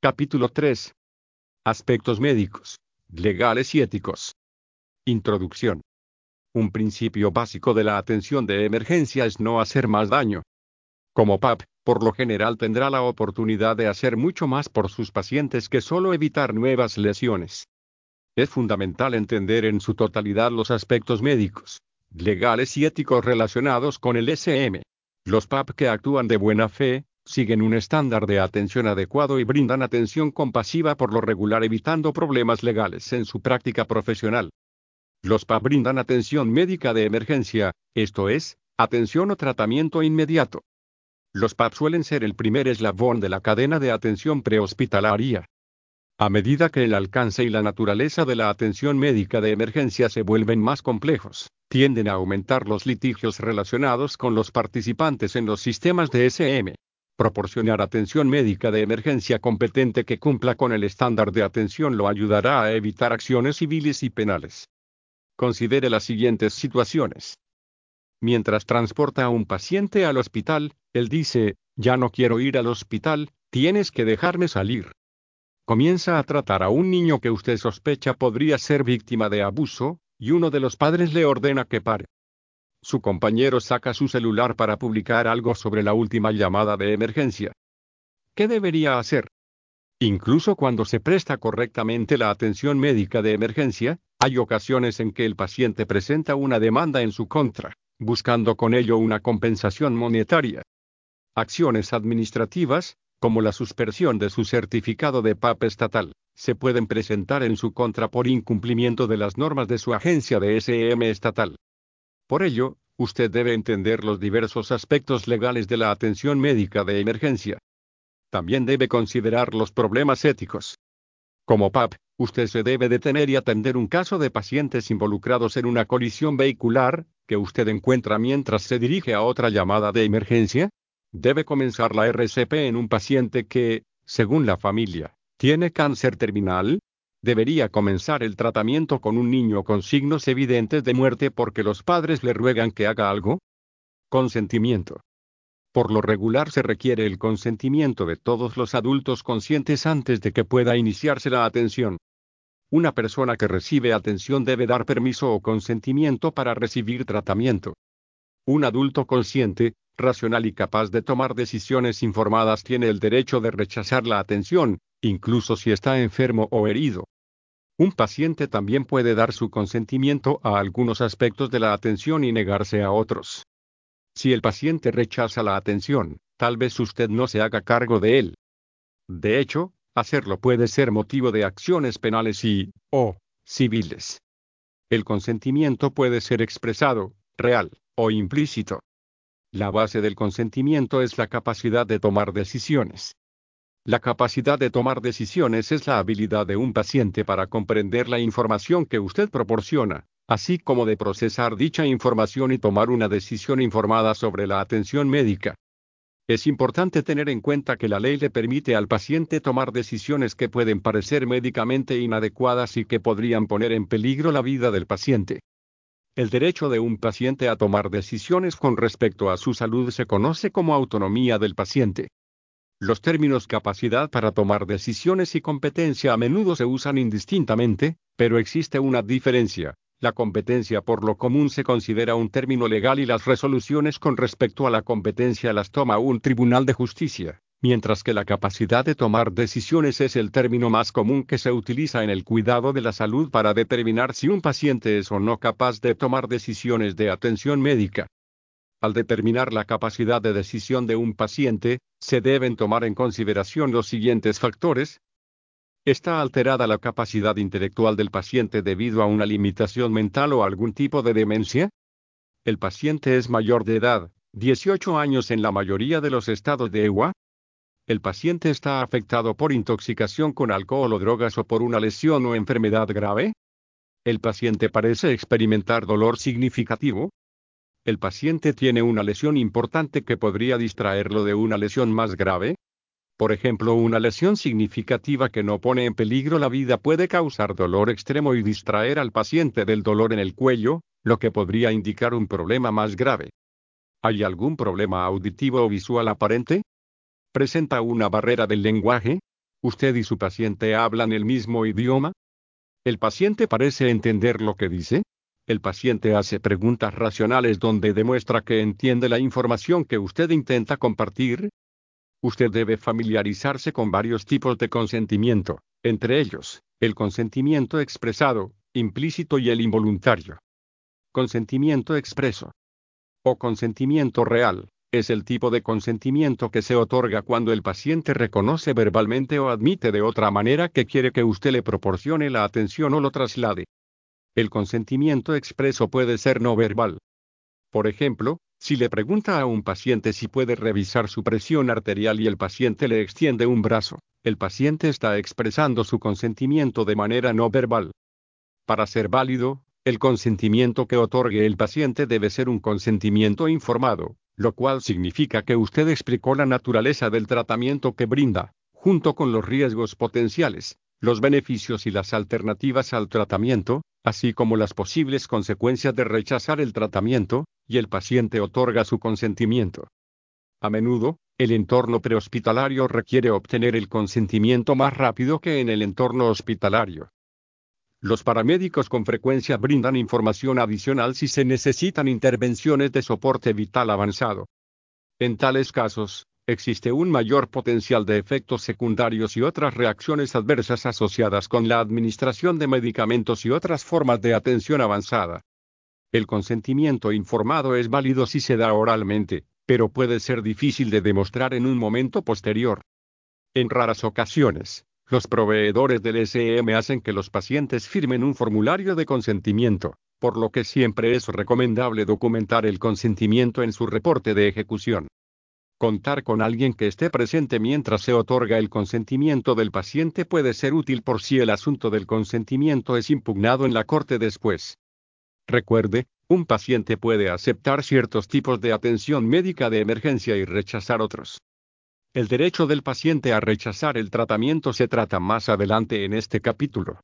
Capítulo 3. Aspectos médicos, legales y éticos. Introducción. Un principio básico de la atención de emergencia es no hacer más daño. Como PAP, por lo general tendrá la oportunidad de hacer mucho más por sus pacientes que solo evitar nuevas lesiones. Es fundamental entender en su totalidad los aspectos médicos, legales y éticos relacionados con el SM. Los PAP que actúan de buena fe, siguen un estándar de atención adecuado y brindan atención compasiva por lo regular evitando problemas legales en su práctica profesional. Los PAP brindan atención médica de emergencia, esto es, atención o tratamiento inmediato. Los PAP suelen ser el primer eslabón de la cadena de atención prehospitalaria. A medida que el alcance y la naturaleza de la atención médica de emergencia se vuelven más complejos, tienden a aumentar los litigios relacionados con los participantes en los sistemas de SM. Proporcionar atención médica de emergencia competente que cumpla con el estándar de atención lo ayudará a evitar acciones civiles y penales. Considere las siguientes situaciones. Mientras transporta a un paciente al hospital, él dice, ya no quiero ir al hospital, tienes que dejarme salir. Comienza a tratar a un niño que usted sospecha podría ser víctima de abuso, y uno de los padres le ordena que pare. Su compañero saca su celular para publicar algo sobre la última llamada de emergencia. ¿Qué debería hacer? Incluso cuando se presta correctamente la atención médica de emergencia, hay ocasiones en que el paciente presenta una demanda en su contra, buscando con ello una compensación monetaria. Acciones administrativas, como la suspensión de su certificado de PAP estatal, se pueden presentar en su contra por incumplimiento de las normas de su agencia de SM estatal. Por ello, usted debe entender los diversos aspectos legales de la atención médica de emergencia. También debe considerar los problemas éticos. Como PAP, usted se debe detener y atender un caso de pacientes involucrados en una colisión vehicular, que usted encuentra mientras se dirige a otra llamada de emergencia. Debe comenzar la RCP en un paciente que, según la familia, tiene cáncer terminal, debería comenzar el tratamiento con un niño con signos evidentes de muerte porque los padres le ruegan que haga algo? Consentimiento. Por lo regular se requiere el consentimiento de todos los adultos conscientes antes de que pueda iniciarse la atención. Una persona que recibe atención debe dar permiso o consentimiento para recibir tratamiento. Un adulto consciente, racional y capaz de tomar decisiones informadas tiene el derecho de rechazar la atención, incluso si está enfermo o herido. Un paciente también puede dar su consentimiento a algunos aspectos de la atención y negarse a otros. Si el paciente rechaza la atención, tal vez usted no se haga cargo de él. De hecho, hacerlo puede ser motivo de acciones penales y, o, civiles. El consentimiento puede ser expresado, real, o implícito. La base del consentimiento es la capacidad de tomar decisiones. La capacidad de tomar decisiones es la habilidad de un paciente para comprender la información que usted proporciona, así como de procesar dicha información y tomar una decisión informada sobre la atención médica. Es importante tener en cuenta que la ley le permite al paciente tomar decisiones que pueden parecer médicamente inadecuadas y que podrían poner en peligro la vida del paciente. El derecho de un paciente a tomar decisiones con respecto a su salud se conoce como autonomía del paciente. Los términos capacidad para tomar decisiones y competencia a menudo se usan indistintamente, pero existe una diferencia. La competencia por lo común se considera un término legal y las resoluciones con respecto a la competencia las toma un tribunal de justicia, mientras que la capacidad de tomar decisiones es el término más común que se utiliza en el cuidado de la salud para determinar si un paciente es o no capaz de tomar decisiones de atención médica. Al determinar la capacidad de decisión de un paciente, se deben tomar en consideración los siguientes factores. ¿Está alterada la capacidad intelectual del paciente debido a una limitación mental o algún tipo de demencia? El paciente es mayor de edad, 18 años en la mayoría de los estados de EWA. El paciente está afectado por intoxicación con alcohol o drogas o por una lesión o enfermedad grave. El paciente parece experimentar dolor significativo. ¿El paciente tiene una lesión importante que podría distraerlo de una lesión más grave? Por ejemplo, una lesión significativa que no pone en peligro la vida puede causar dolor extremo y distraer al paciente del dolor en el cuello, lo que podría indicar un problema más grave. ¿Hay algún problema auditivo o visual aparente? ¿Presenta una barrera del lenguaje? ¿Usted y su paciente hablan el mismo idioma? ¿El paciente parece entender lo que dice? El paciente hace preguntas racionales donde demuestra que entiende la información que usted intenta compartir. Usted debe familiarizarse con varios tipos de consentimiento, entre ellos, el consentimiento expresado, implícito y el involuntario. Consentimiento expreso. O consentimiento real, es el tipo de consentimiento que se otorga cuando el paciente reconoce verbalmente o admite de otra manera que quiere que usted le proporcione la atención o lo traslade. El consentimiento expreso puede ser no verbal. Por ejemplo, si le pregunta a un paciente si puede revisar su presión arterial y el paciente le extiende un brazo, el paciente está expresando su consentimiento de manera no verbal. Para ser válido, el consentimiento que otorgue el paciente debe ser un consentimiento informado, lo cual significa que usted explicó la naturaleza del tratamiento que brinda, junto con los riesgos potenciales, los beneficios y las alternativas al tratamiento, así como las posibles consecuencias de rechazar el tratamiento, y el paciente otorga su consentimiento. A menudo, el entorno prehospitalario requiere obtener el consentimiento más rápido que en el entorno hospitalario. Los paramédicos con frecuencia brindan información adicional si se necesitan intervenciones de soporte vital avanzado. En tales casos, existe un mayor potencial de efectos secundarios y otras reacciones adversas asociadas con la administración de medicamentos y otras formas de atención avanzada. El consentimiento informado es válido si se da oralmente, pero puede ser difícil de demostrar en un momento posterior. En raras ocasiones, los proveedores del SM hacen que los pacientes firmen un formulario de consentimiento, por lo que siempre es recomendable documentar el consentimiento en su reporte de ejecución. Contar con alguien que esté presente mientras se otorga el consentimiento del paciente puede ser útil por si el asunto del consentimiento es impugnado en la corte después. Recuerde, un paciente puede aceptar ciertos tipos de atención médica de emergencia y rechazar otros. El derecho del paciente a rechazar el tratamiento se trata más adelante en este capítulo.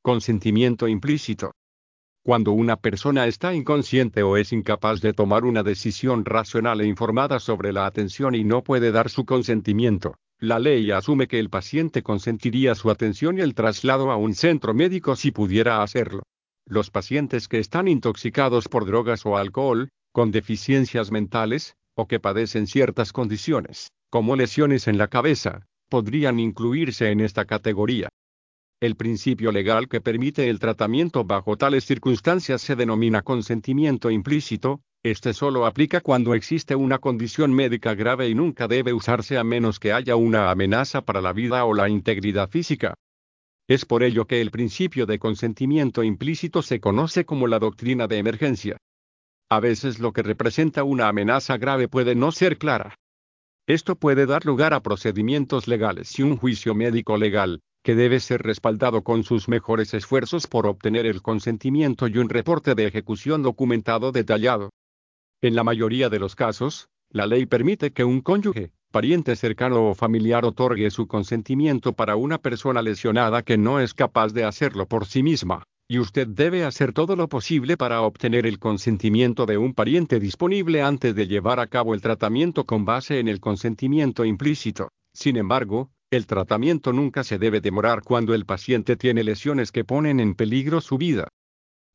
Consentimiento implícito. Cuando una persona está inconsciente o es incapaz de tomar una decisión racional e informada sobre la atención y no puede dar su consentimiento, la ley asume que el paciente consentiría su atención y el traslado a un centro médico si pudiera hacerlo. Los pacientes que están intoxicados por drogas o alcohol, con deficiencias mentales, o que padecen ciertas condiciones, como lesiones en la cabeza, podrían incluirse en esta categoría. El principio legal que permite el tratamiento bajo tales circunstancias se denomina consentimiento implícito, este solo aplica cuando existe una condición médica grave y nunca debe usarse a menos que haya una amenaza para la vida o la integridad física. Es por ello que el principio de consentimiento implícito se conoce como la doctrina de emergencia. A veces lo que representa una amenaza grave puede no ser clara. Esto puede dar lugar a procedimientos legales y un juicio médico legal, que debe ser respaldado con sus mejores esfuerzos por obtener el consentimiento y un reporte de ejecución documentado detallado. En la mayoría de los casos, la ley permite que un cónyuge, pariente cercano o familiar otorgue su consentimiento para una persona lesionada que no es capaz de hacerlo por sí misma y usted debe hacer todo lo posible para obtener el consentimiento de un pariente disponible antes de llevar a cabo el tratamiento con base en el consentimiento implícito. Sin embargo, el tratamiento nunca se debe demorar cuando el paciente tiene lesiones que ponen en peligro su vida.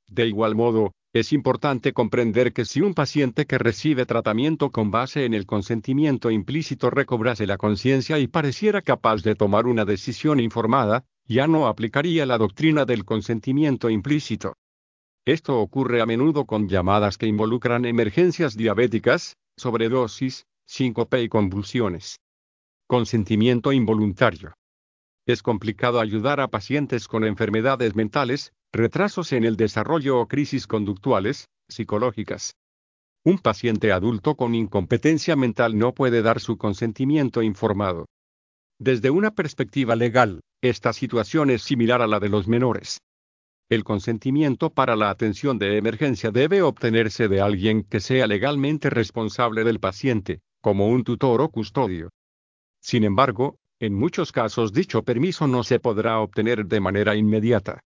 De igual modo, es importante comprender que si un paciente que recibe tratamiento con base en el consentimiento implícito recobrase la conciencia y pareciera capaz de tomar una decisión informada, ya no aplicaría la doctrina del consentimiento implícito. Esto ocurre a menudo con llamadas que involucran emergencias diabéticas, sobredosis, síncope y convulsiones. Consentimiento involuntario. Es complicado ayudar a pacientes con enfermedades mentales, retrasos en el desarrollo o crisis conductuales, psicológicas. Un paciente adulto con incompetencia mental no puede dar su consentimiento informado. Desde una perspectiva legal, esta situación es similar a la de los menores. El consentimiento para la atención de emergencia debe obtenerse de alguien que sea legalmente responsable del paciente, como un tutor o custodio. Sin embargo, en muchos casos dicho permiso no se podrá obtener de manera inmediata.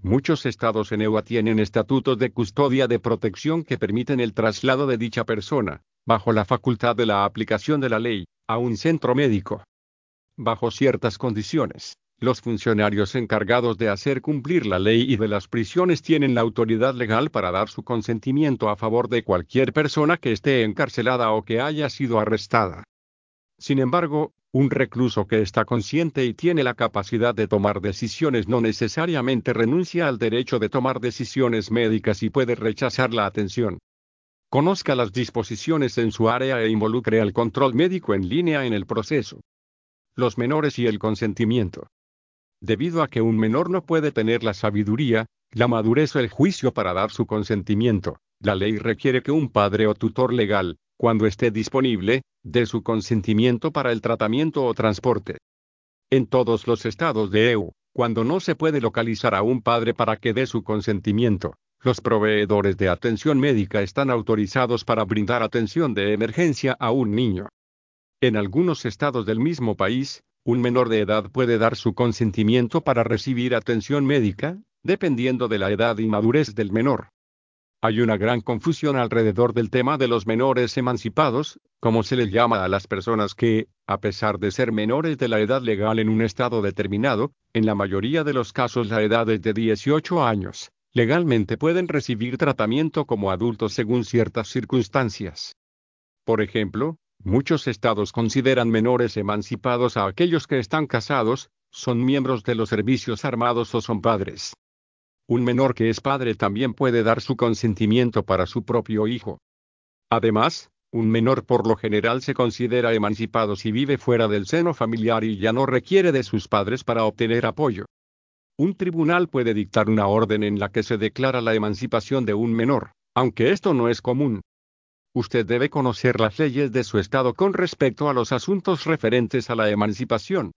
Muchos estados en EUA tienen estatutos de custodia de protección que permiten el traslado de dicha persona, bajo la facultad de la aplicación de la ley, a un centro médico. Bajo ciertas condiciones, los funcionarios encargados de hacer cumplir la ley y de las prisiones tienen la autoridad legal para dar su consentimiento a favor de cualquier persona que esté encarcelada o que haya sido arrestada. Sin embargo, un recluso que está consciente y tiene la capacidad de tomar decisiones no necesariamente renuncia al derecho de tomar decisiones médicas y puede rechazar la atención. Conozca las disposiciones en su área e involucre al control médico en línea en el proceso. Los menores y el consentimiento. Debido a que un menor no puede tener la sabiduría, la madurez o el juicio para dar su consentimiento, la ley requiere que un padre o tutor legal, cuando esté disponible, dé su consentimiento para el tratamiento o transporte. En todos los estados de EU, cuando no se puede localizar a un padre para que dé su consentimiento, los proveedores de atención médica están autorizados para brindar atención de emergencia a un niño. En algunos estados del mismo país, un menor de edad puede dar su consentimiento para recibir atención médica, dependiendo de la edad y madurez del menor. Hay una gran confusión alrededor del tema de los menores emancipados, como se les llama a las personas que, a pesar de ser menores de la edad legal en un estado determinado, en la mayoría de los casos la edad es de 18 años, legalmente pueden recibir tratamiento como adultos según ciertas circunstancias. Por ejemplo, Muchos estados consideran menores emancipados a aquellos que están casados, son miembros de los servicios armados o son padres. Un menor que es padre también puede dar su consentimiento para su propio hijo. Además, un menor por lo general se considera emancipado si vive fuera del seno familiar y ya no requiere de sus padres para obtener apoyo. Un tribunal puede dictar una orden en la que se declara la emancipación de un menor, aunque esto no es común usted debe conocer las leyes de su estado con respecto a los asuntos referentes a la emancipación.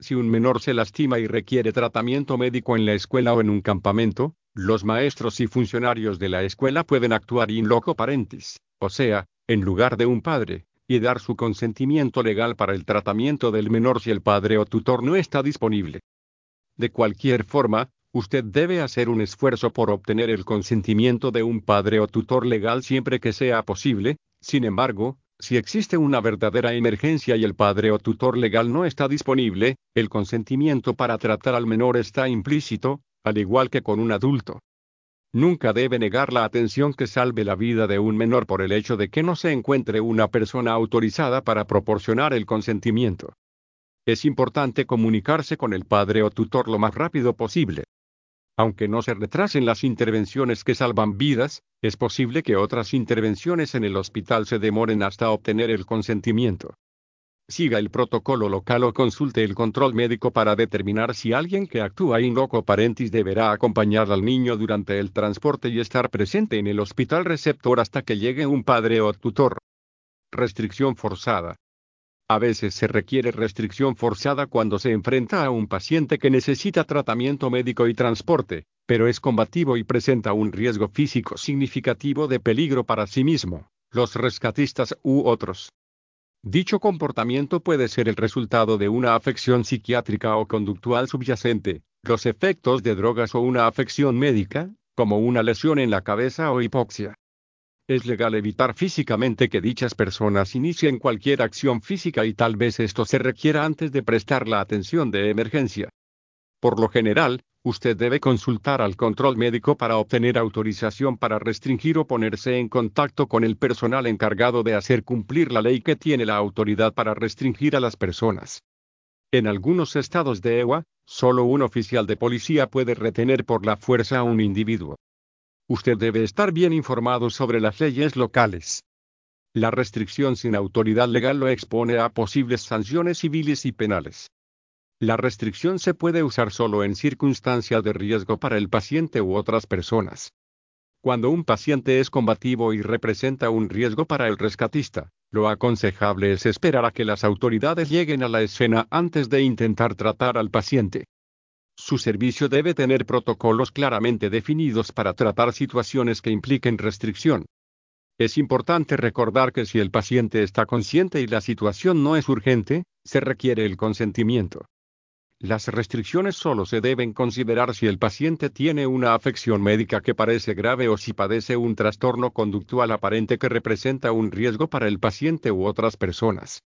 Si un menor se lastima y requiere tratamiento médico en la escuela o en un campamento, los maestros y funcionarios de la escuela pueden actuar in loco parentis, o sea, en lugar de un padre, y dar su consentimiento legal para el tratamiento del menor si el padre o tutor no está disponible. De cualquier forma, Usted debe hacer un esfuerzo por obtener el consentimiento de un padre o tutor legal siempre que sea posible, sin embargo, si existe una verdadera emergencia y el padre o tutor legal no está disponible, el consentimiento para tratar al menor está implícito, al igual que con un adulto. Nunca debe negar la atención que salve la vida de un menor por el hecho de que no se encuentre una persona autorizada para proporcionar el consentimiento. Es importante comunicarse con el padre o tutor lo más rápido posible. Aunque no se retrasen las intervenciones que salvan vidas, es posible que otras intervenciones en el hospital se demoren hasta obtener el consentimiento. Siga el protocolo local o consulte el control médico para determinar si alguien que actúa in loco parentis deberá acompañar al niño durante el transporte y estar presente en el hospital receptor hasta que llegue un padre o tutor. Restricción forzada. A veces se requiere restricción forzada cuando se enfrenta a un paciente que necesita tratamiento médico y transporte, pero es combativo y presenta un riesgo físico significativo de peligro para sí mismo, los rescatistas u otros. Dicho comportamiento puede ser el resultado de una afección psiquiátrica o conductual subyacente, los efectos de drogas o una afección médica, como una lesión en la cabeza o hipoxia. Es legal evitar físicamente que dichas personas inicien cualquier acción física y tal vez esto se requiera antes de prestar la atención de emergencia. Por lo general, usted debe consultar al control médico para obtener autorización para restringir o ponerse en contacto con el personal encargado de hacer cumplir la ley que tiene la autoridad para restringir a las personas. En algunos estados de EWA, solo un oficial de policía puede retener por la fuerza a un individuo. Usted debe estar bien informado sobre las leyes locales. La restricción sin autoridad legal lo expone a posibles sanciones civiles y penales. La restricción se puede usar solo en circunstancias de riesgo para el paciente u otras personas. Cuando un paciente es combativo y representa un riesgo para el rescatista, lo aconsejable es esperar a que las autoridades lleguen a la escena antes de intentar tratar al paciente. Su servicio debe tener protocolos claramente definidos para tratar situaciones que impliquen restricción. Es importante recordar que si el paciente está consciente y la situación no es urgente, se requiere el consentimiento. Las restricciones solo se deben considerar si el paciente tiene una afección médica que parece grave o si padece un trastorno conductual aparente que representa un riesgo para el paciente u otras personas.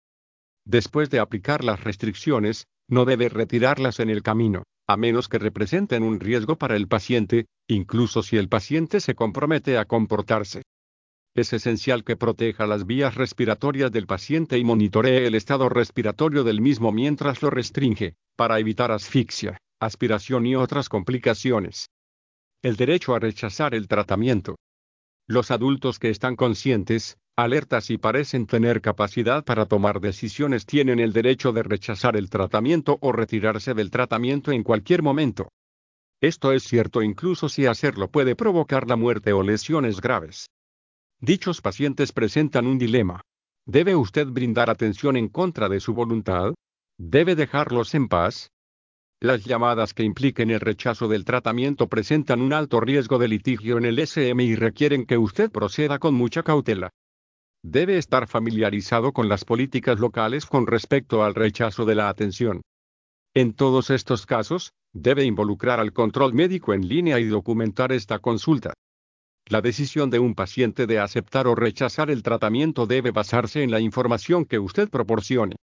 Después de aplicar las restricciones, no debe retirarlas en el camino, a menos que representen un riesgo para el paciente, incluso si el paciente se compromete a comportarse. Es esencial que proteja las vías respiratorias del paciente y monitoree el estado respiratorio del mismo mientras lo restringe, para evitar asfixia, aspiración y otras complicaciones. El derecho a rechazar el tratamiento. Los adultos que están conscientes, alertas y parecen tener capacidad para tomar decisiones tienen el derecho de rechazar el tratamiento o retirarse del tratamiento en cualquier momento. Esto es cierto incluso si hacerlo puede provocar la muerte o lesiones graves. Dichos pacientes presentan un dilema. ¿Debe usted brindar atención en contra de su voluntad? ¿Debe dejarlos en paz? Las llamadas que impliquen el rechazo del tratamiento presentan un alto riesgo de litigio en el SM y requieren que usted proceda con mucha cautela. Debe estar familiarizado con las políticas locales con respecto al rechazo de la atención. En todos estos casos, debe involucrar al control médico en línea y documentar esta consulta. La decisión de un paciente de aceptar o rechazar el tratamiento debe basarse en la información que usted proporcione.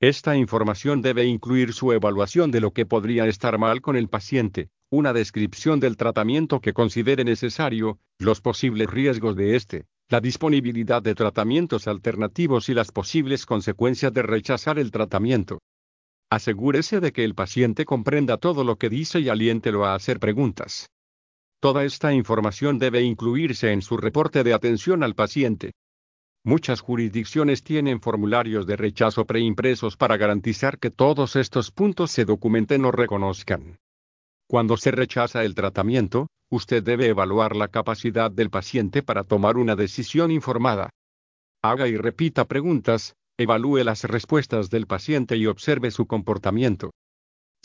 Esta información debe incluir su evaluación de lo que podría estar mal con el paciente, una descripción del tratamiento que considere necesario, los posibles riesgos de este, la disponibilidad de tratamientos alternativos y las posibles consecuencias de rechazar el tratamiento. Asegúrese de que el paciente comprenda todo lo que dice y aliéntelo a hacer preguntas. Toda esta información debe incluirse en su reporte de atención al paciente. Muchas jurisdicciones tienen formularios de rechazo preimpresos para garantizar que todos estos puntos se documenten o reconozcan. Cuando se rechaza el tratamiento, usted debe evaluar la capacidad del paciente para tomar una decisión informada. Haga y repita preguntas, evalúe las respuestas del paciente y observe su comportamiento.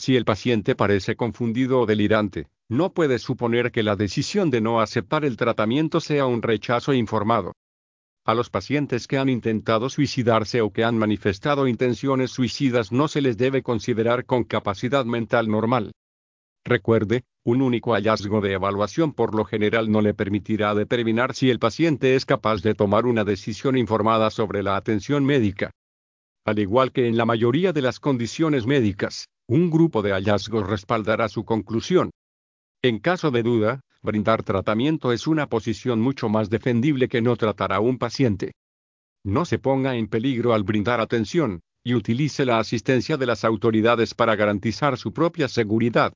Si el paciente parece confundido o delirante, no puede suponer que la decisión de no aceptar el tratamiento sea un rechazo informado. A los pacientes que han intentado suicidarse o que han manifestado intenciones suicidas no se les debe considerar con capacidad mental normal. Recuerde, un único hallazgo de evaluación por lo general no le permitirá determinar si el paciente es capaz de tomar una decisión informada sobre la atención médica. Al igual que en la mayoría de las condiciones médicas, un grupo de hallazgos respaldará su conclusión. En caso de duda, brindar tratamiento es una posición mucho más defendible que no tratar a un paciente. No se ponga en peligro al brindar atención, y utilice la asistencia de las autoridades para garantizar su propia seguridad.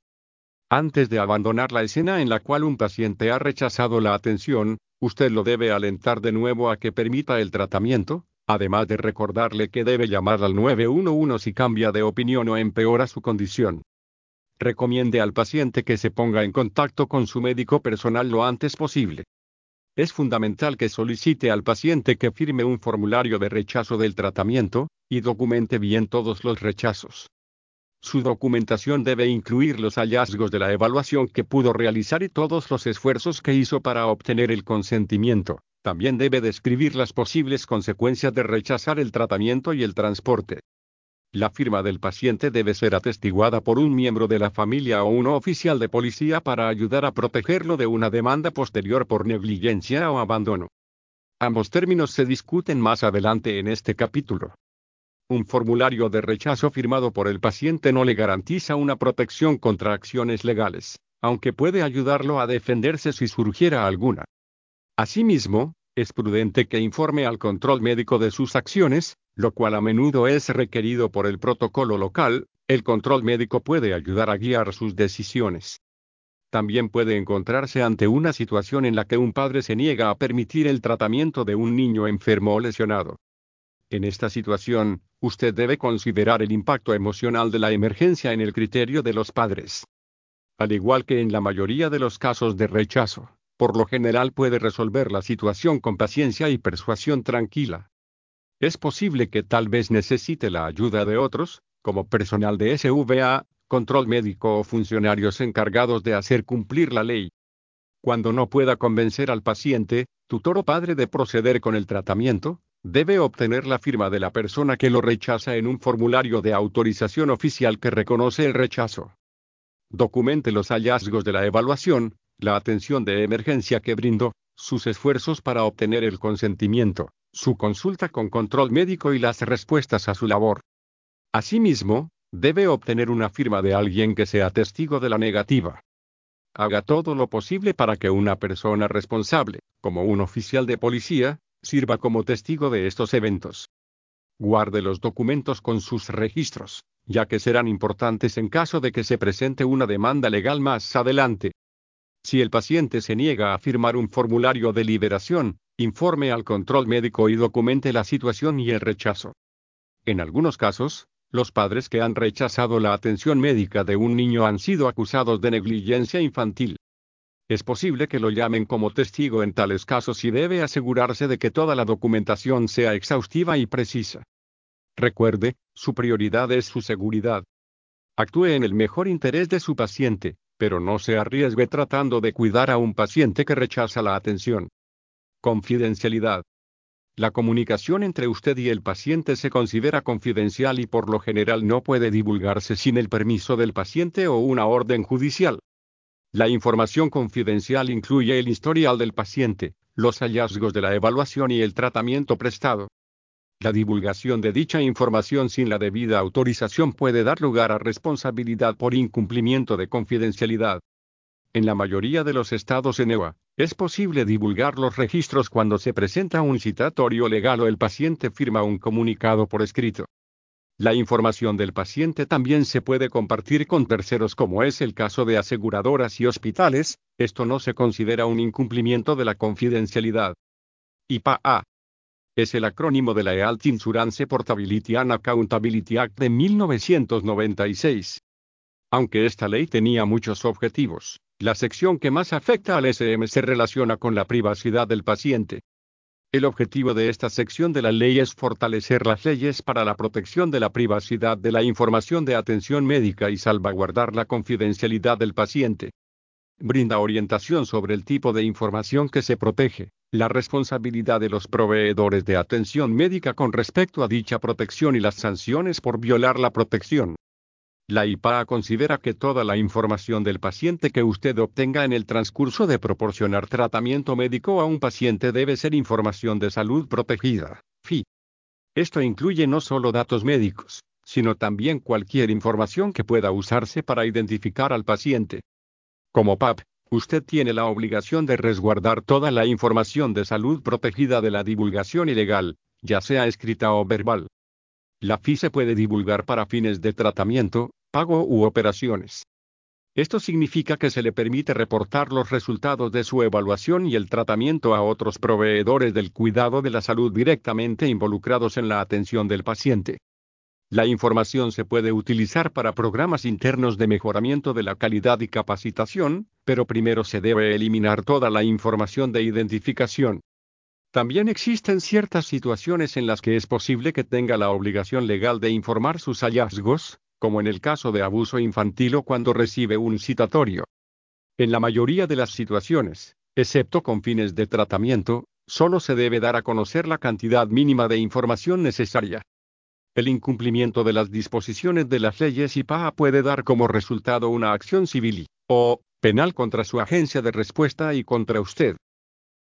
Antes de abandonar la escena en la cual un paciente ha rechazado la atención, usted lo debe alentar de nuevo a que permita el tratamiento, además de recordarle que debe llamar al 911 si cambia de opinión o empeora su condición. Recomiende al paciente que se ponga en contacto con su médico personal lo antes posible. Es fundamental que solicite al paciente que firme un formulario de rechazo del tratamiento, y documente bien todos los rechazos. Su documentación debe incluir los hallazgos de la evaluación que pudo realizar y todos los esfuerzos que hizo para obtener el consentimiento. También debe describir las posibles consecuencias de rechazar el tratamiento y el transporte. La firma del paciente debe ser atestiguada por un miembro de la familia o un oficial de policía para ayudar a protegerlo de una demanda posterior por negligencia o abandono. Ambos términos se discuten más adelante en este capítulo. Un formulario de rechazo firmado por el paciente no le garantiza una protección contra acciones legales, aunque puede ayudarlo a defenderse si surgiera alguna. Asimismo, es prudente que informe al control médico de sus acciones, lo cual a menudo es requerido por el protocolo local, el control médico puede ayudar a guiar sus decisiones. También puede encontrarse ante una situación en la que un padre se niega a permitir el tratamiento de un niño enfermo o lesionado. En esta situación, usted debe considerar el impacto emocional de la emergencia en el criterio de los padres. Al igual que en la mayoría de los casos de rechazo, por lo general puede resolver la situación con paciencia y persuasión tranquila. Es posible que tal vez necesite la ayuda de otros, como personal de SVA, control médico o funcionarios encargados de hacer cumplir la ley. Cuando no pueda convencer al paciente, tutor o padre de proceder con el tratamiento, debe obtener la firma de la persona que lo rechaza en un formulario de autorización oficial que reconoce el rechazo. Documente los hallazgos de la evaluación, la atención de emergencia que brindó, sus esfuerzos para obtener el consentimiento, su consulta con control médico y las respuestas a su labor. Asimismo, debe obtener una firma de alguien que sea testigo de la negativa. Haga todo lo posible para que una persona responsable, como un oficial de policía, sirva como testigo de estos eventos. Guarde los documentos con sus registros, ya que serán importantes en caso de que se presente una demanda legal más adelante. Si el paciente se niega a firmar un formulario de liberación, informe al control médico y documente la situación y el rechazo. En algunos casos, los padres que han rechazado la atención médica de un niño han sido acusados de negligencia infantil. Es posible que lo llamen como testigo en tales casos y debe asegurarse de que toda la documentación sea exhaustiva y precisa. Recuerde, su prioridad es su seguridad. Actúe en el mejor interés de su paciente, pero no se arriesgue tratando de cuidar a un paciente que rechaza la atención. Confidencialidad. La comunicación entre usted y el paciente se considera confidencial y por lo general no puede divulgarse sin el permiso del paciente o una orden judicial. La información confidencial incluye el historial del paciente, los hallazgos de la evaluación y el tratamiento prestado. La divulgación de dicha información sin la debida autorización puede dar lugar a responsabilidad por incumplimiento de confidencialidad. En la mayoría de los estados en EWA, es posible divulgar los registros cuando se presenta un citatorio legal o el paciente firma un comunicado por escrito. La información del paciente también se puede compartir con terceros como es el caso de aseguradoras y hospitales, esto no se considera un incumplimiento de la confidencialidad. IPA-A es el acrónimo de la Health Insurance Portability and Accountability Act de 1996. Aunque esta ley tenía muchos objetivos, la sección que más afecta al SM se relaciona con la privacidad del paciente. El objetivo de esta sección de la ley es fortalecer las leyes para la protección de la privacidad de la información de atención médica y salvaguardar la confidencialidad del paciente. Brinda orientación sobre el tipo de información que se protege, la responsabilidad de los proveedores de atención médica con respecto a dicha protección y las sanciones por violar la protección. La IPA considera que toda la información del paciente que usted obtenga en el transcurso de proporcionar tratamiento médico a un paciente debe ser información de salud protegida. FI. Esto incluye no solo datos médicos, sino también cualquier información que pueda usarse para identificar al paciente. Como PAP, usted tiene la obligación de resguardar toda la información de salud protegida de la divulgación ilegal, ya sea escrita o verbal. La FI se puede divulgar para fines de tratamiento, pago u operaciones. Esto significa que se le permite reportar los resultados de su evaluación y el tratamiento a otros proveedores del cuidado de la salud directamente involucrados en la atención del paciente. La información se puede utilizar para programas internos de mejoramiento de la calidad y capacitación, pero primero se debe eliminar toda la información de identificación. También existen ciertas situaciones en las que es posible que tenga la obligación legal de informar sus hallazgos, como en el caso de abuso infantil o cuando recibe un citatorio. En la mayoría de las situaciones, excepto con fines de tratamiento, solo se debe dar a conocer la cantidad mínima de información necesaria. El incumplimiento de las disposiciones de las leyes IPA puede dar como resultado una acción civil o penal contra su agencia de respuesta y contra usted.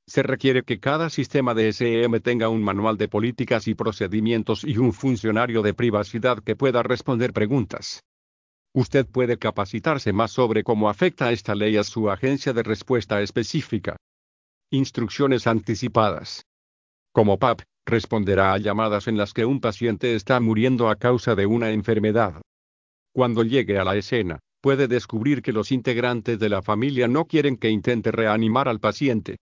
Se requiere que cada sistema de SM tenga un manual de políticas y procedimientos y un funcionario de privacidad que pueda responder preguntas. Usted puede capacitarse más sobre cómo afecta esta ley a su agencia de respuesta específica. Instrucciones anticipadas. Como PAP, responderá a llamadas en las que un paciente está muriendo a causa de una enfermedad. Cuando llegue a la escena, puede descubrir que los integrantes de la familia no quieren que intente reanimar al paciente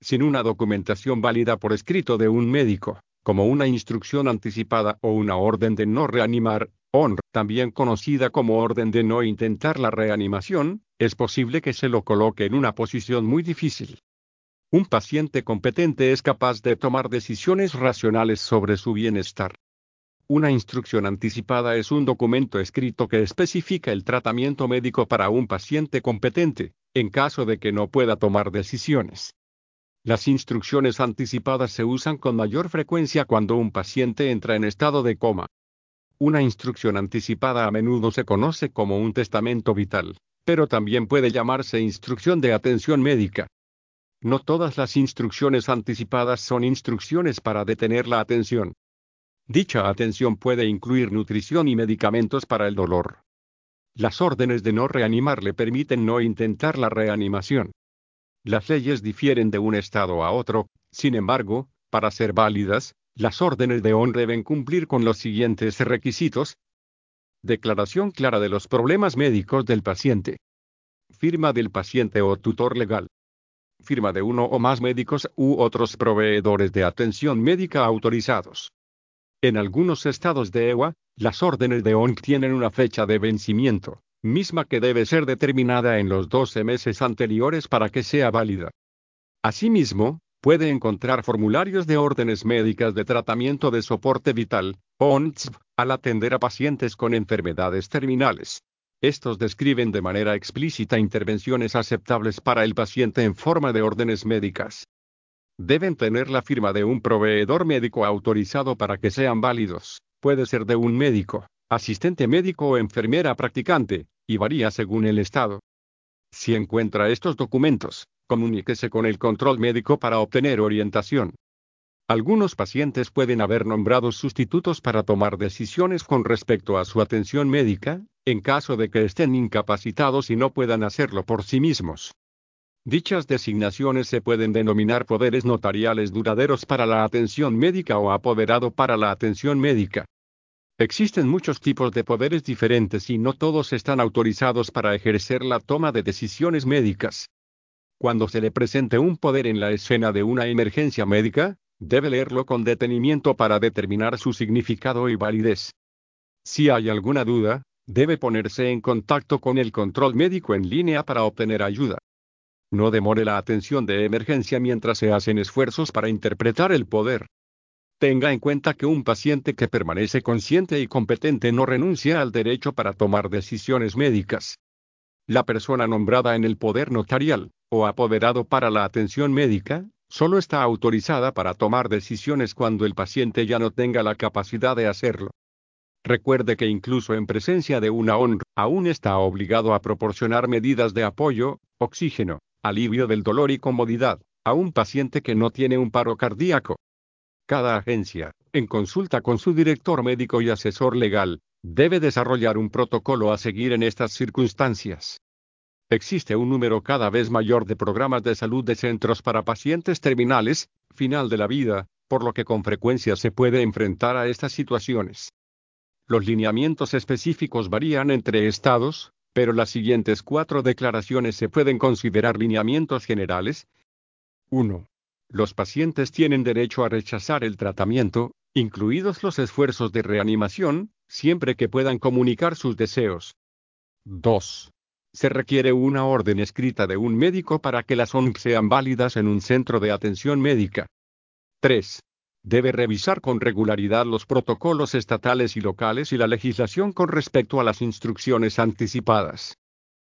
sin una documentación válida por escrito de un médico, como una instrucción anticipada o una orden de no reanimar, ONR, también conocida como orden de no intentar la reanimación, es posible que se lo coloque en una posición muy difícil. Un paciente competente es capaz de tomar decisiones racionales sobre su bienestar. Una instrucción anticipada es un documento escrito que especifica el tratamiento médico para un paciente competente, en caso de que no pueda tomar decisiones. Las instrucciones anticipadas se usan con mayor frecuencia cuando un paciente entra en estado de coma. Una instrucción anticipada a menudo se conoce como un testamento vital, pero también puede llamarse instrucción de atención médica. No todas las instrucciones anticipadas son instrucciones para detener la atención. Dicha atención puede incluir nutrición y medicamentos para el dolor. Las órdenes de no reanimar le permiten no intentar la reanimación. Las leyes difieren de un estado a otro, sin embargo, para ser válidas, las órdenes de ON deben cumplir con los siguientes requisitos. Declaración clara de los problemas médicos del paciente. Firma del paciente o tutor legal. Firma de uno o más médicos u otros proveedores de atención médica autorizados. En algunos estados de EWA, las órdenes de ONC tienen una fecha de vencimiento, misma que debe ser determinada en los 12 meses anteriores para que sea válida. Asimismo, puede encontrar formularios de órdenes médicas de tratamiento de soporte vital, ONTSV, al atender a pacientes con enfermedades terminales. Estos describen de manera explícita intervenciones aceptables para el paciente en forma de órdenes médicas. Deben tener la firma de un proveedor médico autorizado para que sean válidos. Puede ser de un médico, asistente médico o enfermera practicante, y varía según el estado. Si encuentra estos documentos, comuníquese con el control médico para obtener orientación. Algunos pacientes pueden haber nombrado sustitutos para tomar decisiones con respecto a su atención médica, en caso de que estén incapacitados y no puedan hacerlo por sí mismos. Dichas designaciones se pueden denominar poderes notariales duraderos para la atención médica o apoderado para la atención médica. Existen muchos tipos de poderes diferentes y no todos están autorizados para ejercer la toma de decisiones médicas. Cuando se le presente un poder en la escena de una emergencia médica, debe leerlo con detenimiento para determinar su significado y validez. Si hay alguna duda, debe ponerse en contacto con el control médico en línea para obtener ayuda. No demore la atención de emergencia mientras se hacen esfuerzos para interpretar el poder. Tenga en cuenta que un paciente que permanece consciente y competente no renuncia al derecho para tomar decisiones médicas. La persona nombrada en el poder notarial, o apoderado para la atención médica, solo está autorizada para tomar decisiones cuando el paciente ya no tenga la capacidad de hacerlo. Recuerde que incluso en presencia de una ONR, aún está obligado a proporcionar medidas de apoyo, oxígeno, alivio del dolor y comodidad, a un paciente que no tiene un paro cardíaco. Cada agencia, en consulta con su director médico y asesor legal, debe desarrollar un protocolo a seguir en estas circunstancias. Existe un número cada vez mayor de programas de salud de centros para pacientes terminales, final de la vida, por lo que con frecuencia se puede enfrentar a estas situaciones. Los lineamientos específicos varían entre estados, pero las siguientes cuatro declaraciones se pueden considerar lineamientos generales. 1. Los pacientes tienen derecho a rechazar el tratamiento, incluidos los esfuerzos de reanimación, siempre que puedan comunicar sus deseos. 2. Se requiere una orden escrita de un médico para que las ONG sean válidas en un centro de atención médica. 3. Debe revisar con regularidad los protocolos estatales y locales y la legislación con respecto a las instrucciones anticipadas.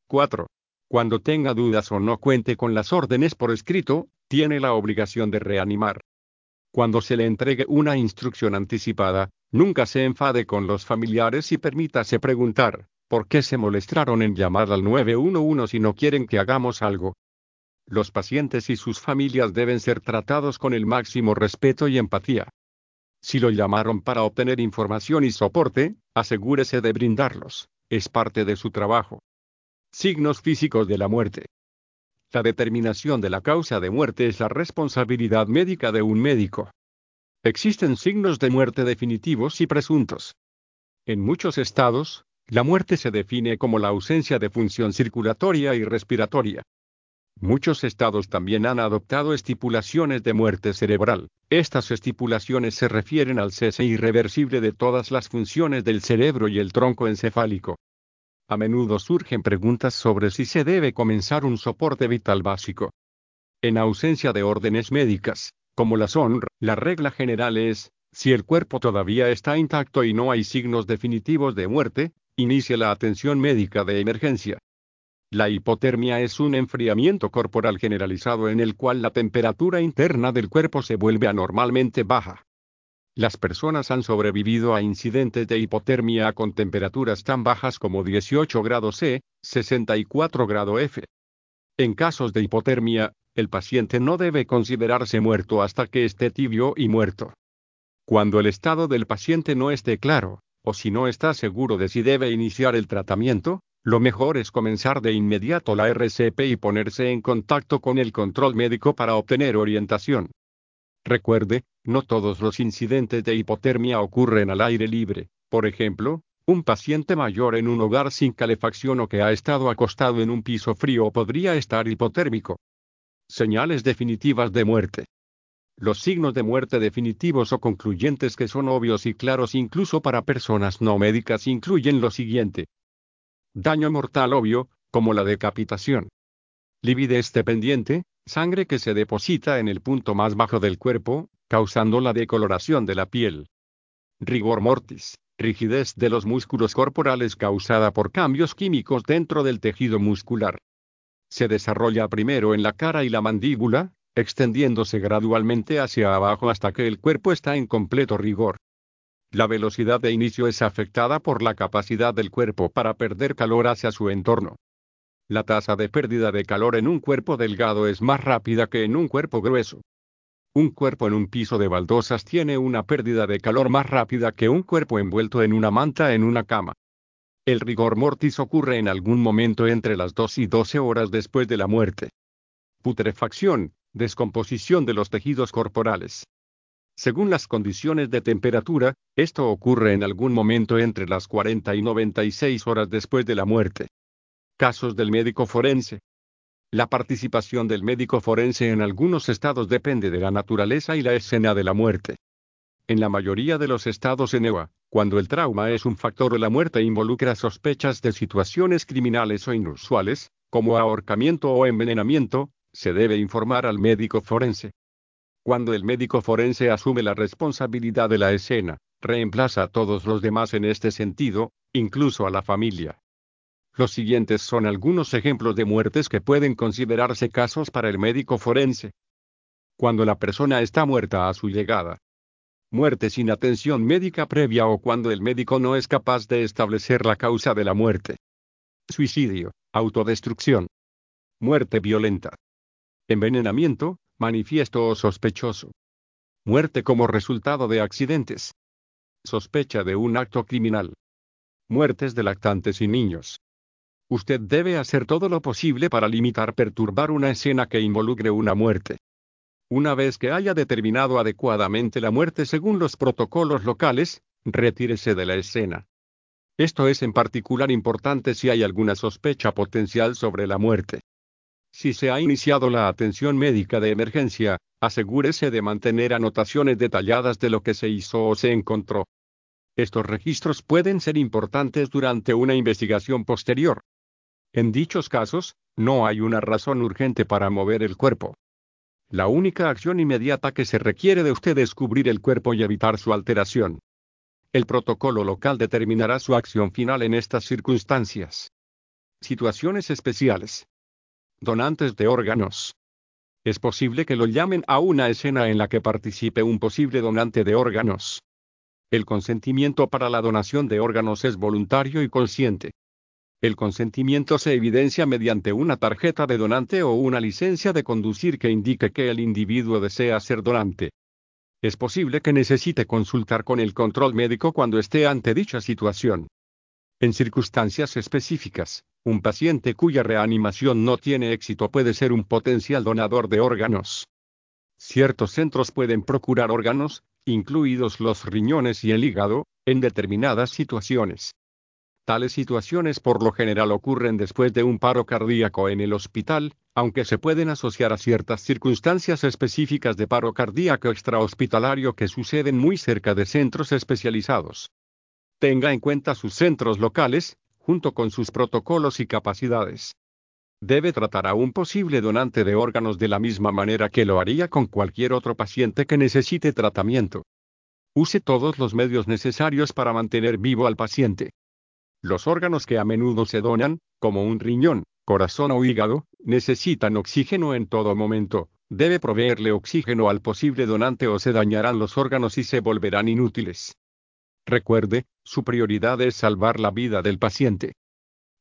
4. Cuando tenga dudas o no cuente con las órdenes por escrito, tiene la obligación de reanimar. Cuando se le entregue una instrucción anticipada, nunca se enfade con los familiares y permítase preguntar, ¿por qué se molestaron en llamar al 911 si no quieren que hagamos algo? Los pacientes y sus familias deben ser tratados con el máximo respeto y empatía. Si lo llamaron para obtener información y soporte, asegúrese de brindarlos. Es parte de su trabajo. Signos físicos de la muerte. La determinación de la causa de muerte es la responsabilidad médica de un médico. Existen signos de muerte definitivos y presuntos. En muchos estados, la muerte se define como la ausencia de función circulatoria y respiratoria. Muchos estados también han adoptado estipulaciones de muerte cerebral. Estas estipulaciones se refieren al cese irreversible de todas las funciones del cerebro y el tronco encefálico. A menudo surgen preguntas sobre si se debe comenzar un soporte vital básico. En ausencia de órdenes médicas, como la son, la regla general es, si el cuerpo todavía está intacto y no hay signos definitivos de muerte, inicie la atención médica de emergencia. La hipotermia es un enfriamiento corporal generalizado en el cual la temperatura interna del cuerpo se vuelve anormalmente baja. Las personas han sobrevivido a incidentes de hipotermia con temperaturas tan bajas como 18 grados C, 64 grados F. En casos de hipotermia, el paciente no debe considerarse muerto hasta que esté tibio y muerto. Cuando el estado del paciente no esté claro, o si no está seguro de si debe iniciar el tratamiento, lo mejor es comenzar de inmediato la RCP y ponerse en contacto con el control médico para obtener orientación. Recuerde, no todos los incidentes de hipotermia ocurren al aire libre. Por ejemplo, un paciente mayor en un hogar sin calefacción o que ha estado acostado en un piso frío podría estar hipotérmico. Señales definitivas de muerte. Los signos de muerte definitivos o concluyentes que son obvios y claros incluso para personas no médicas incluyen lo siguiente. Daño mortal obvio, como la decapitación. Lividez dependiente, sangre que se deposita en el punto más bajo del cuerpo, causando la decoloración de la piel. Rigor mortis, rigidez de los músculos corporales causada por cambios químicos dentro del tejido muscular. Se desarrolla primero en la cara y la mandíbula, extendiéndose gradualmente hacia abajo hasta que el cuerpo está en completo rigor. La velocidad de inicio es afectada por la capacidad del cuerpo para perder calor hacia su entorno. La tasa de pérdida de calor en un cuerpo delgado es más rápida que en un cuerpo grueso. Un cuerpo en un piso de baldosas tiene una pérdida de calor más rápida que un cuerpo envuelto en una manta en una cama. El rigor mortis ocurre en algún momento entre las 2 y 12 horas después de la muerte. Putrefacción, descomposición de los tejidos corporales. Según las condiciones de temperatura, esto ocurre en algún momento entre las 40 y 96 horas después de la muerte. Casos del médico forense. La participación del médico forense en algunos estados depende de la naturaleza y la escena de la muerte. En la mayoría de los estados en EWA, cuando el trauma es un factor de la muerte involucra sospechas de situaciones criminales o inusuales, como ahorcamiento o envenenamiento, se debe informar al médico forense. Cuando el médico forense asume la responsabilidad de la escena, reemplaza a todos los demás en este sentido, incluso a la familia. Los siguientes son algunos ejemplos de muertes que pueden considerarse casos para el médico forense. Cuando la persona está muerta a su llegada. Muerte sin atención médica previa o cuando el médico no es capaz de establecer la causa de la muerte. Suicidio, autodestrucción. Muerte violenta. Envenenamiento, manifiesto o sospechoso. Muerte como resultado de accidentes. Sospecha de un acto criminal. Muertes de lactantes y niños. Usted debe hacer todo lo posible para limitar perturbar una escena que involucre una muerte. Una vez que haya determinado adecuadamente la muerte según los protocolos locales, retírese de la escena. Esto es en particular importante si hay alguna sospecha potencial sobre la muerte. Si se ha iniciado la atención médica de emergencia, asegúrese de mantener anotaciones detalladas de lo que se hizo o se encontró. Estos registros pueden ser importantes durante una investigación posterior. En dichos casos, no hay una razón urgente para mover el cuerpo. La única acción inmediata que se requiere de usted es cubrir el cuerpo y evitar su alteración. El protocolo local determinará su acción final en estas circunstancias. Situaciones especiales. Donantes de órganos. Es posible que lo llamen a una escena en la que participe un posible donante de órganos. El consentimiento para la donación de órganos es voluntario y consciente. El consentimiento se evidencia mediante una tarjeta de donante o una licencia de conducir que indique que el individuo desea ser donante. Es posible que necesite consultar con el control médico cuando esté ante dicha situación. En circunstancias específicas, un paciente cuya reanimación no tiene éxito puede ser un potencial donador de órganos. Ciertos centros pueden procurar órganos, incluidos los riñones y el hígado, en determinadas situaciones. Tales situaciones por lo general ocurren después de un paro cardíaco en el hospital, aunque se pueden asociar a ciertas circunstancias específicas de paro cardíaco extrahospitalario que suceden muy cerca de centros especializados. Tenga en cuenta sus centros locales, junto con sus protocolos y capacidades. Debe tratar a un posible donante de órganos de la misma manera que lo haría con cualquier otro paciente que necesite tratamiento. Use todos los medios necesarios para mantener vivo al paciente. Los órganos que a menudo se donan, como un riñón, corazón o hígado, necesitan oxígeno en todo momento. Debe proveerle oxígeno al posible donante o se dañarán los órganos y se volverán inútiles. Recuerde, su prioridad es salvar la vida del paciente.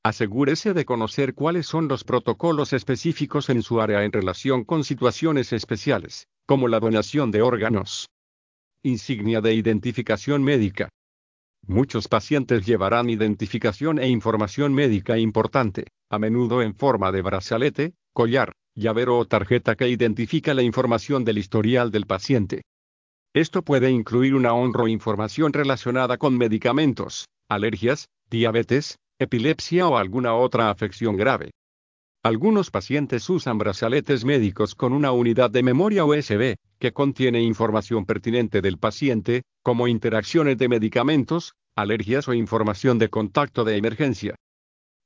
Asegúrese de conocer cuáles son los protocolos específicos en su área en relación con situaciones especiales, como la donación de órganos. Insignia de identificación médica. Muchos pacientes llevarán identificación e información médica importante, a menudo en forma de brazalete, collar, llavero o tarjeta que identifica la información del historial del paciente. Esto puede incluir una honra información relacionada con medicamentos, alergias, diabetes, epilepsia o alguna otra afección grave. Algunos pacientes usan brazaletes médicos con una unidad de memoria USB, que contiene información pertinente del paciente, como interacciones de medicamentos, alergias o información de contacto de emergencia.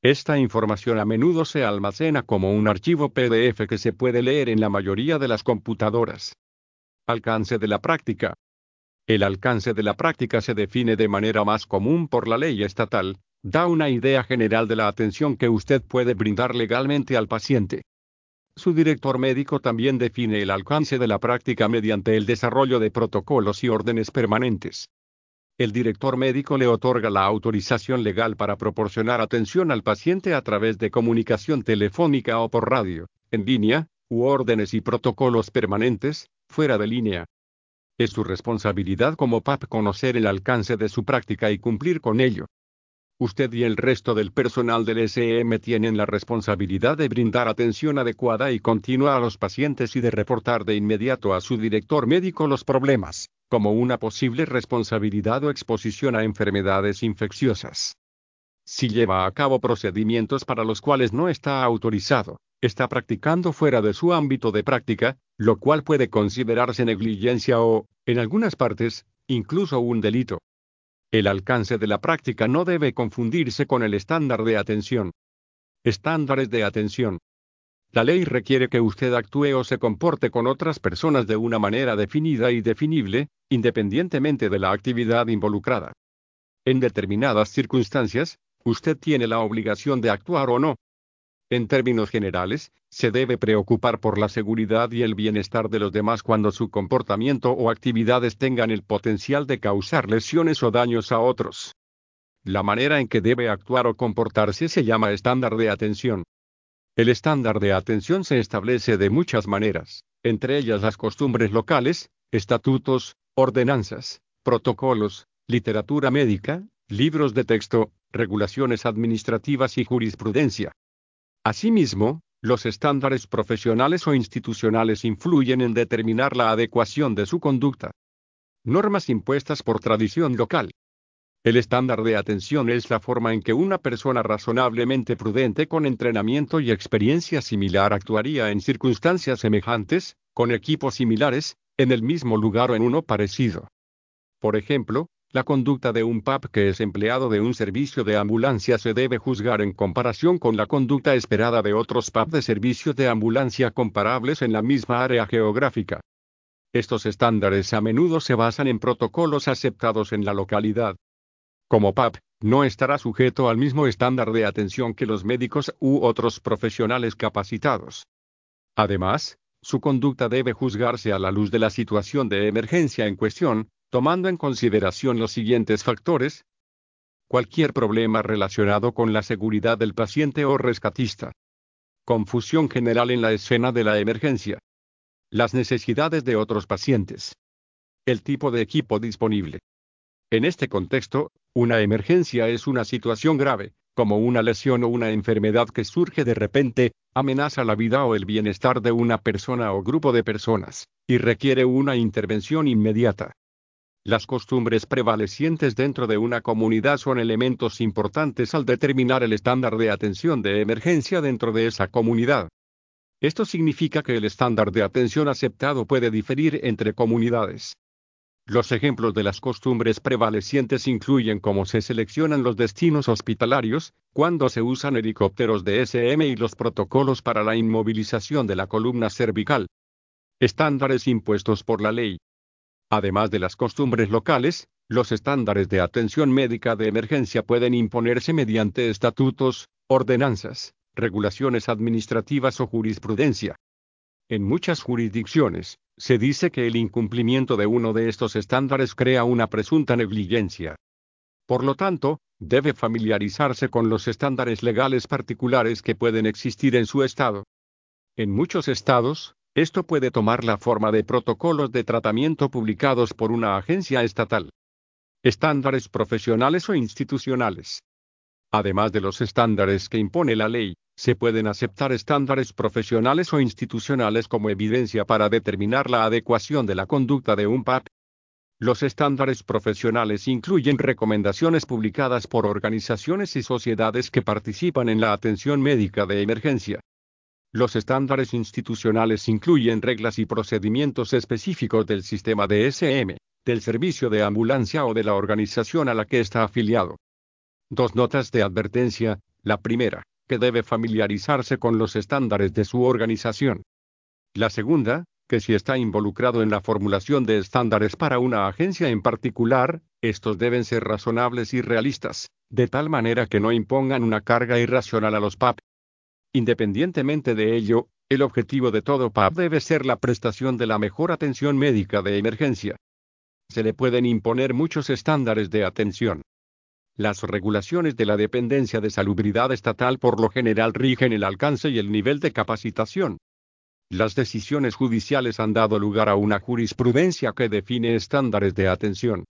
Esta información a menudo se almacena como un archivo PDF que se puede leer en la mayoría de las computadoras. Alcance de la práctica. El alcance de la práctica se define de manera más común por la ley estatal, da una idea general de la atención que usted puede brindar legalmente al paciente. Su director médico también define el alcance de la práctica mediante el desarrollo de protocolos y órdenes permanentes. El director médico le otorga la autorización legal para proporcionar atención al paciente a través de comunicación telefónica o por radio, en línea, u órdenes y protocolos permanentes, fuera de línea. Es su responsabilidad como PAP conocer el alcance de su práctica y cumplir con ello. Usted y el resto del personal del SM tienen la responsabilidad de brindar atención adecuada y continua a los pacientes y de reportar de inmediato a su director médico los problemas, como una posible responsabilidad o exposición a enfermedades infecciosas. Si lleva a cabo procedimientos para los cuales no está autorizado, está practicando fuera de su ámbito de práctica, lo cual puede considerarse negligencia o, en algunas partes, incluso un delito. El alcance de la práctica no debe confundirse con el estándar de atención. Estándares de atención. La ley requiere que usted actúe o se comporte con otras personas de una manera definida y definible, independientemente de la actividad involucrada. En determinadas circunstancias, usted tiene la obligación de actuar o no, en términos generales, se debe preocupar por la seguridad y el bienestar de los demás cuando su comportamiento o actividades tengan el potencial de causar lesiones o daños a otros. La manera en que debe actuar o comportarse se llama estándar de atención. El estándar de atención se establece de muchas maneras, entre ellas las costumbres locales, estatutos, ordenanzas, protocolos, literatura médica, libros de texto, regulaciones administrativas y jurisprudencia. Asimismo, los estándares profesionales o institucionales influyen en determinar la adecuación de su conducta. Normas impuestas por tradición local. El estándar de atención es la forma en que una persona razonablemente prudente con entrenamiento y experiencia similar actuaría en circunstancias semejantes, con equipos similares, en el mismo lugar o en uno parecido. Por ejemplo, la conducta de un PAP que es empleado de un servicio de ambulancia se debe juzgar en comparación con la conducta esperada de otros PAP de servicio de ambulancia comparables en la misma área geográfica. Estos estándares a menudo se basan en protocolos aceptados en la localidad. Como PAP, no estará sujeto al mismo estándar de atención que los médicos u otros profesionales capacitados. Además, su conducta debe juzgarse a la luz de la situación de emergencia en cuestión, tomando en consideración los siguientes factores. Cualquier problema relacionado con la seguridad del paciente o rescatista. Confusión general en la escena de la emergencia. Las necesidades de otros pacientes. El tipo de equipo disponible. En este contexto, una emergencia es una situación grave, como una lesión o una enfermedad que surge de repente, amenaza la vida o el bienestar de una persona o grupo de personas, y requiere una intervención inmediata. Las costumbres prevalecientes dentro de una comunidad son elementos importantes al determinar el estándar de atención de emergencia dentro de esa comunidad. Esto significa que el estándar de atención aceptado puede diferir entre comunidades. Los ejemplos de las costumbres prevalecientes incluyen cómo se seleccionan los destinos hospitalarios, cuándo se usan helicópteros de SM y los protocolos para la inmovilización de la columna cervical. Estándares impuestos por la ley. Además de las costumbres locales, los estándares de atención médica de emergencia pueden imponerse mediante estatutos, ordenanzas, regulaciones administrativas o jurisprudencia. En muchas jurisdicciones, se dice que el incumplimiento de uno de estos estándares crea una presunta negligencia. Por lo tanto, debe familiarizarse con los estándares legales particulares que pueden existir en su estado. En muchos estados, esto puede tomar la forma de protocolos de tratamiento publicados por una agencia estatal. Estándares profesionales o institucionales. Además de los estándares que impone la ley, se pueden aceptar estándares profesionales o institucionales como evidencia para determinar la adecuación de la conducta de un PAP. Los estándares profesionales incluyen recomendaciones publicadas por organizaciones y sociedades que participan en la atención médica de emergencia. Los estándares institucionales incluyen reglas y procedimientos específicos del sistema de SM, del servicio de ambulancia o de la organización a la que está afiliado. Dos notas de advertencia. La primera, que debe familiarizarse con los estándares de su organización. La segunda, que si está involucrado en la formulación de estándares para una agencia en particular, estos deben ser razonables y realistas, de tal manera que no impongan una carga irracional a los PAP. Independientemente de ello, el objetivo de todo PAP debe ser la prestación de la mejor atención médica de emergencia. Se le pueden imponer muchos estándares de atención. Las regulaciones de la dependencia de salubridad estatal por lo general rigen el alcance y el nivel de capacitación. Las decisiones judiciales han dado lugar a una jurisprudencia que define estándares de atención.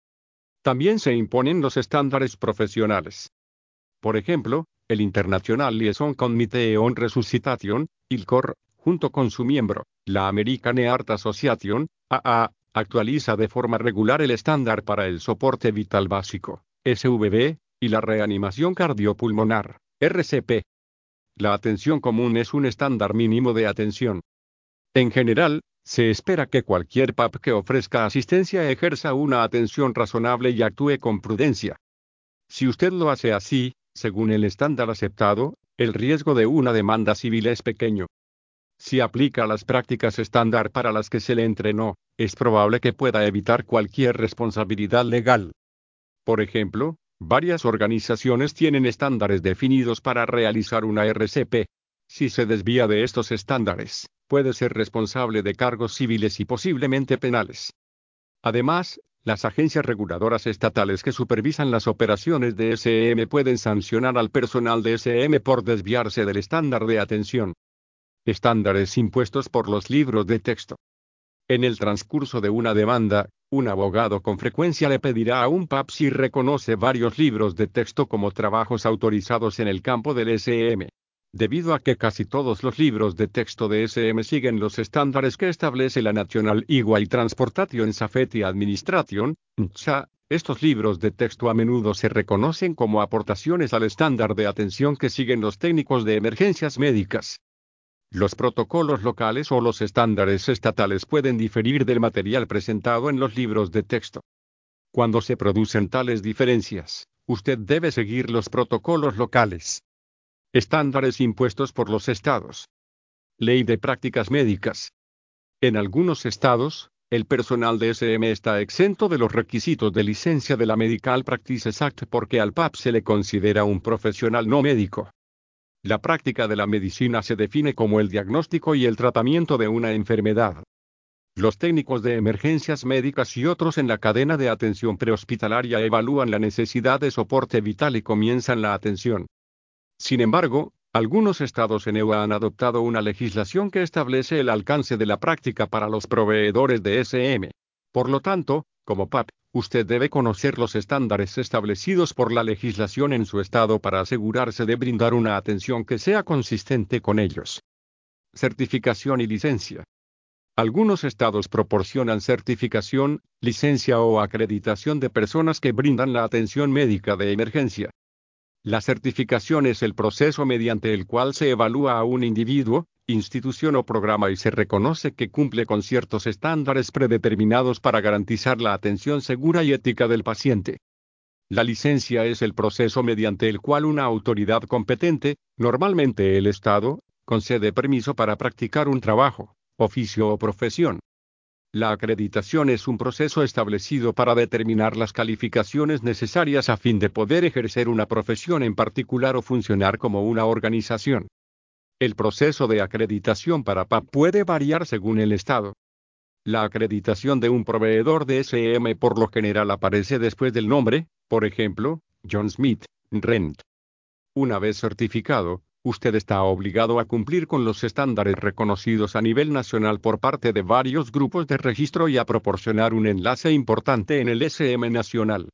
También se imponen los estándares profesionales. Por ejemplo, el International Liaison Committee on Resuscitation, ILCOR, junto con su miembro, la American Heart Association, AA, actualiza de forma regular el estándar para el soporte vital básico, SVB, y la reanimación cardiopulmonar, RCP. La atención común es un estándar mínimo de atención. En general, se espera que cualquier PAP que ofrezca asistencia ejerza una atención razonable y actúe con prudencia. Si usted lo hace así, según el estándar aceptado, el riesgo de una demanda civil es pequeño. Si aplica las prácticas estándar para las que se le entrenó, es probable que pueda evitar cualquier responsabilidad legal. Por ejemplo, varias organizaciones tienen estándares definidos para realizar una RCP. Si se desvía de estos estándares, puede ser responsable de cargos civiles y posiblemente penales. Además, las agencias reguladoras estatales que supervisan las operaciones de SM pueden sancionar al personal de SM por desviarse del estándar de atención. Estándares impuestos por los libros de texto. En el transcurso de una demanda, un abogado con frecuencia le pedirá a un PAP si reconoce varios libros de texto como trabajos autorizados en el campo del SM. Debido a que casi todos los libros de texto de SM siguen los estándares que establece la National Highway Transportation Safety Administration, NHTSA, estos libros de texto a menudo se reconocen como aportaciones al estándar de atención que siguen los técnicos de emergencias médicas. Los protocolos locales o los estándares estatales pueden diferir del material presentado en los libros de texto. Cuando se producen tales diferencias, usted debe seguir los protocolos locales. Estándares impuestos por los estados. Ley de prácticas médicas. En algunos estados, el personal de SM está exento de los requisitos de licencia de la Medical Practices Act porque al PAP se le considera un profesional no médico. La práctica de la medicina se define como el diagnóstico y el tratamiento de una enfermedad. Los técnicos de emergencias médicas y otros en la cadena de atención prehospitalaria evalúan la necesidad de soporte vital y comienzan la atención. Sin embargo, algunos estados en EU han adoptado una legislación que establece el alcance de la práctica para los proveedores de SM. Por lo tanto, como PAP, usted debe conocer los estándares establecidos por la legislación en su estado para asegurarse de brindar una atención que sea consistente con ellos. Certificación y licencia. Algunos estados proporcionan certificación, licencia o acreditación de personas que brindan la atención médica de emergencia. La certificación es el proceso mediante el cual se evalúa a un individuo, institución o programa y se reconoce que cumple con ciertos estándares predeterminados para garantizar la atención segura y ética del paciente. La licencia es el proceso mediante el cual una autoridad competente, normalmente el Estado, concede permiso para practicar un trabajo, oficio o profesión. La acreditación es un proceso establecido para determinar las calificaciones necesarias a fin de poder ejercer una profesión en particular o funcionar como una organización. El proceso de acreditación para PAP puede variar según el estado. La acreditación de un proveedor de SM por lo general aparece después del nombre, por ejemplo, John Smith, RENT. Una vez certificado, usted está obligado a cumplir con los estándares reconocidos a nivel nacional por parte de varios grupos de registro y a proporcionar un enlace importante en el SM nacional.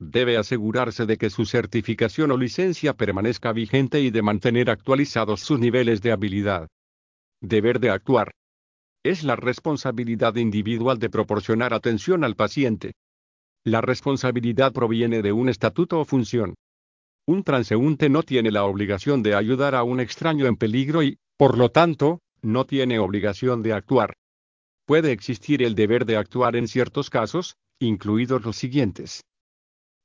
Debe asegurarse de que su certificación o licencia permanezca vigente y de mantener actualizados sus niveles de habilidad. Deber de actuar. Es la responsabilidad individual de proporcionar atención al paciente. La responsabilidad proviene de un estatuto o función. Un transeúnte no tiene la obligación de ayudar a un extraño en peligro y, por lo tanto, no tiene obligación de actuar. Puede existir el deber de actuar en ciertos casos, incluidos los siguientes.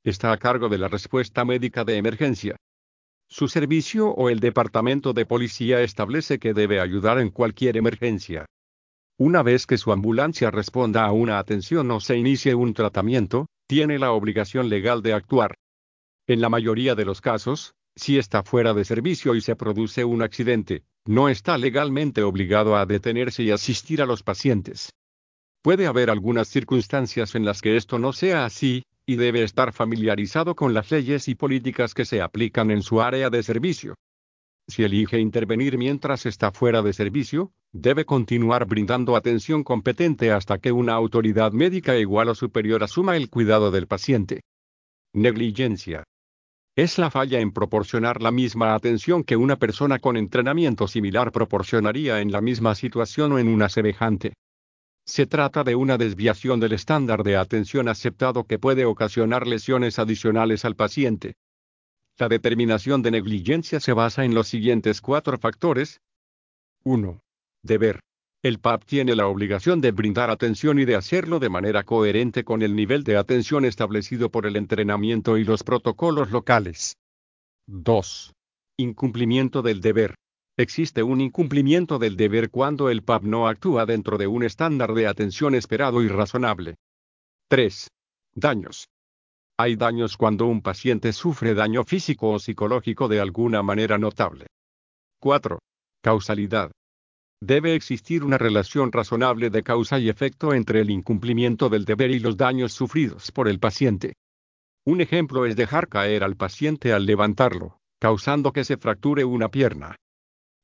Está a cargo de la respuesta médica de emergencia. Su servicio o el departamento de policía establece que debe ayudar en cualquier emergencia. Una vez que su ambulancia responda a una atención o se inicie un tratamiento, tiene la obligación legal de actuar. En la mayoría de los casos, si está fuera de servicio y se produce un accidente, no está legalmente obligado a detenerse y asistir a los pacientes. Puede haber algunas circunstancias en las que esto no sea así, y debe estar familiarizado con las leyes y políticas que se aplican en su área de servicio. Si elige intervenir mientras está fuera de servicio, debe continuar brindando atención competente hasta que una autoridad médica igual o superior asuma el cuidado del paciente. Negligencia es la falla en proporcionar la misma atención que una persona con entrenamiento similar proporcionaría en la misma situación o en una semejante. Se trata de una desviación del estándar de atención aceptado que puede ocasionar lesiones adicionales al paciente. La determinación de negligencia se basa en los siguientes cuatro factores. 1. Deber. El PAP tiene la obligación de brindar atención y de hacerlo de manera coherente con el nivel de atención establecido por el entrenamiento y los protocolos locales. 2. Incumplimiento del deber. Existe un incumplimiento del deber cuando el PAP no actúa dentro de un estándar de atención esperado y razonable. 3. Daños. Hay daños cuando un paciente sufre daño físico o psicológico de alguna manera notable. 4. Causalidad. Debe existir una relación razonable de causa y efecto entre el incumplimiento del deber y los daños sufridos por el paciente. Un ejemplo es dejar caer al paciente al levantarlo, causando que se fracture una pierna.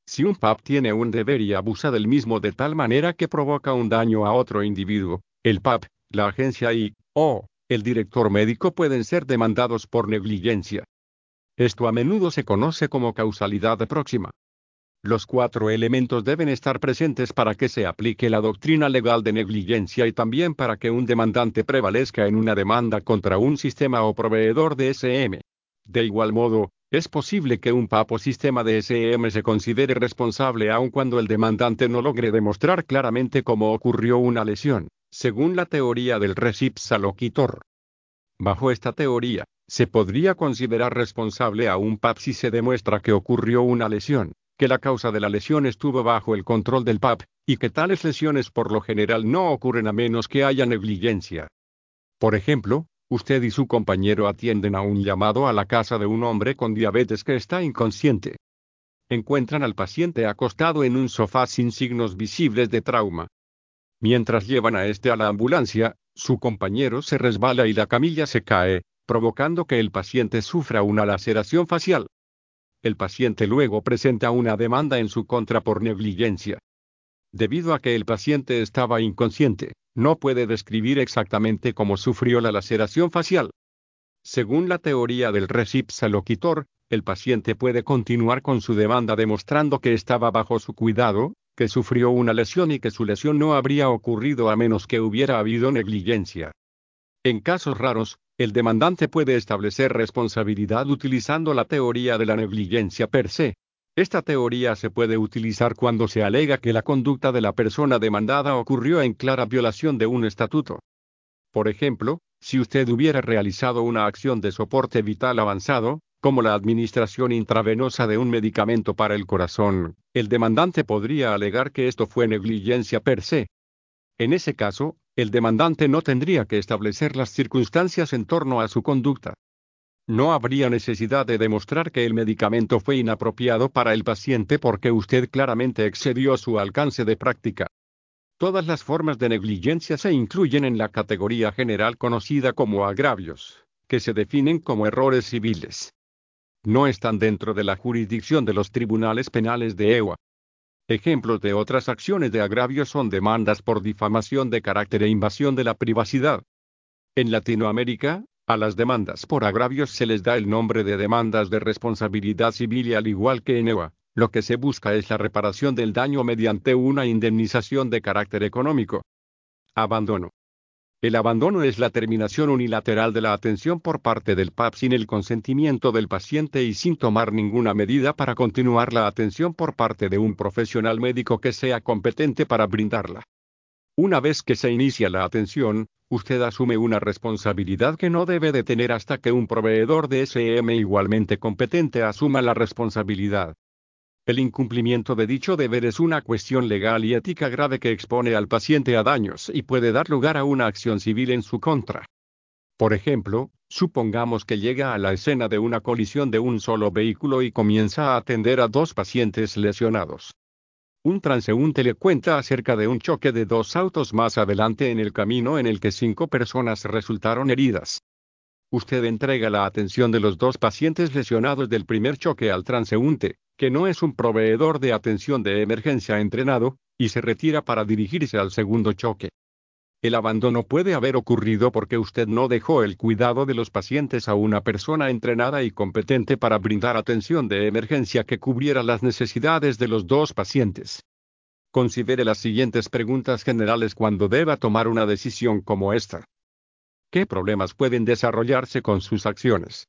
Si un PAP tiene un deber y abusa del mismo de tal manera que provoca un daño a otro individuo, el PAP, la agencia y, o, el director médico pueden ser demandados por negligencia. Esto a menudo se conoce como causalidad próxima. Los cuatro elementos deben estar presentes para que se aplique la doctrina legal de negligencia y también para que un demandante prevalezca en una demanda contra un sistema o proveedor de SM. De igual modo, es posible que un papo sistema de SM se considere responsable aun cuando el demandante no logre demostrar claramente cómo ocurrió una lesión, según la teoría del recipsaloquitor. Bajo esta teoría, se podría considerar responsable a un PAP si se demuestra que ocurrió una lesión, que la causa de la lesión estuvo bajo el control del PAP, y que tales lesiones por lo general no ocurren a menos que haya negligencia. Por ejemplo, usted y su compañero atienden a un llamado a la casa de un hombre con diabetes que está inconsciente. Encuentran al paciente acostado en un sofá sin signos visibles de trauma. Mientras llevan a este a la ambulancia, su compañero se resbala y la camilla se cae, provocando que el paciente sufra una laceración facial el paciente luego presenta una demanda en su contra por negligencia. Debido a que el paciente estaba inconsciente, no puede describir exactamente cómo sufrió la laceración facial. Según la teoría del recipsaloquitor, el paciente puede continuar con su demanda demostrando que estaba bajo su cuidado, que sufrió una lesión y que su lesión no habría ocurrido a menos que hubiera habido negligencia. En casos raros, el demandante puede establecer responsabilidad utilizando la teoría de la negligencia per se. Esta teoría se puede utilizar cuando se alega que la conducta de la persona demandada ocurrió en clara violación de un estatuto. Por ejemplo, si usted hubiera realizado una acción de soporte vital avanzado, como la administración intravenosa de un medicamento para el corazón, el demandante podría alegar que esto fue negligencia per se. En ese caso, el demandante no tendría que establecer las circunstancias en torno a su conducta. No habría necesidad de demostrar que el medicamento fue inapropiado para el paciente porque usted claramente excedió su alcance de práctica. Todas las formas de negligencia se incluyen en la categoría general conocida como agravios, que se definen como errores civiles. no están dentro de la jurisdicción de los tribunales penales de EWA. Ejemplos de otras acciones de agravio son demandas por difamación de carácter e invasión de la privacidad. En Latinoamérica, a las demandas por agravios se les da el nombre de demandas de responsabilidad civil y al igual que en EWA, lo que se busca es la reparación del daño mediante una indemnización de carácter económico. Abandono. El abandono es la terminación unilateral de la atención por parte del PAP sin el consentimiento del paciente y sin tomar ninguna medida para continuar la atención por parte de un profesional médico que sea competente para brindarla. Una vez que se inicia la atención, usted asume una responsabilidad que no debe de tener hasta que un proveedor de SM igualmente competente asuma la responsabilidad. El incumplimiento de dicho deber es una cuestión legal y ética grave que expone al paciente a daños y puede dar lugar a una acción civil en su contra. Por ejemplo, supongamos que llega a la escena de una colisión de un solo vehículo y comienza a atender a dos pacientes lesionados. Un transeúnte le cuenta acerca de un choque de dos autos más adelante en el camino en el que cinco personas resultaron heridas. Usted entrega la atención de los dos pacientes lesionados del primer choque al transeúnte, que no es un proveedor de atención de emergencia entrenado, y se retira para dirigirse al segundo choque. El abandono puede haber ocurrido porque usted no dejó el cuidado de los pacientes a una persona entrenada y competente para brindar atención de emergencia que cubriera las necesidades de los dos pacientes. Considere las siguientes preguntas generales cuando deba tomar una decisión como esta. ¿Qué problemas pueden desarrollarse con sus acciones?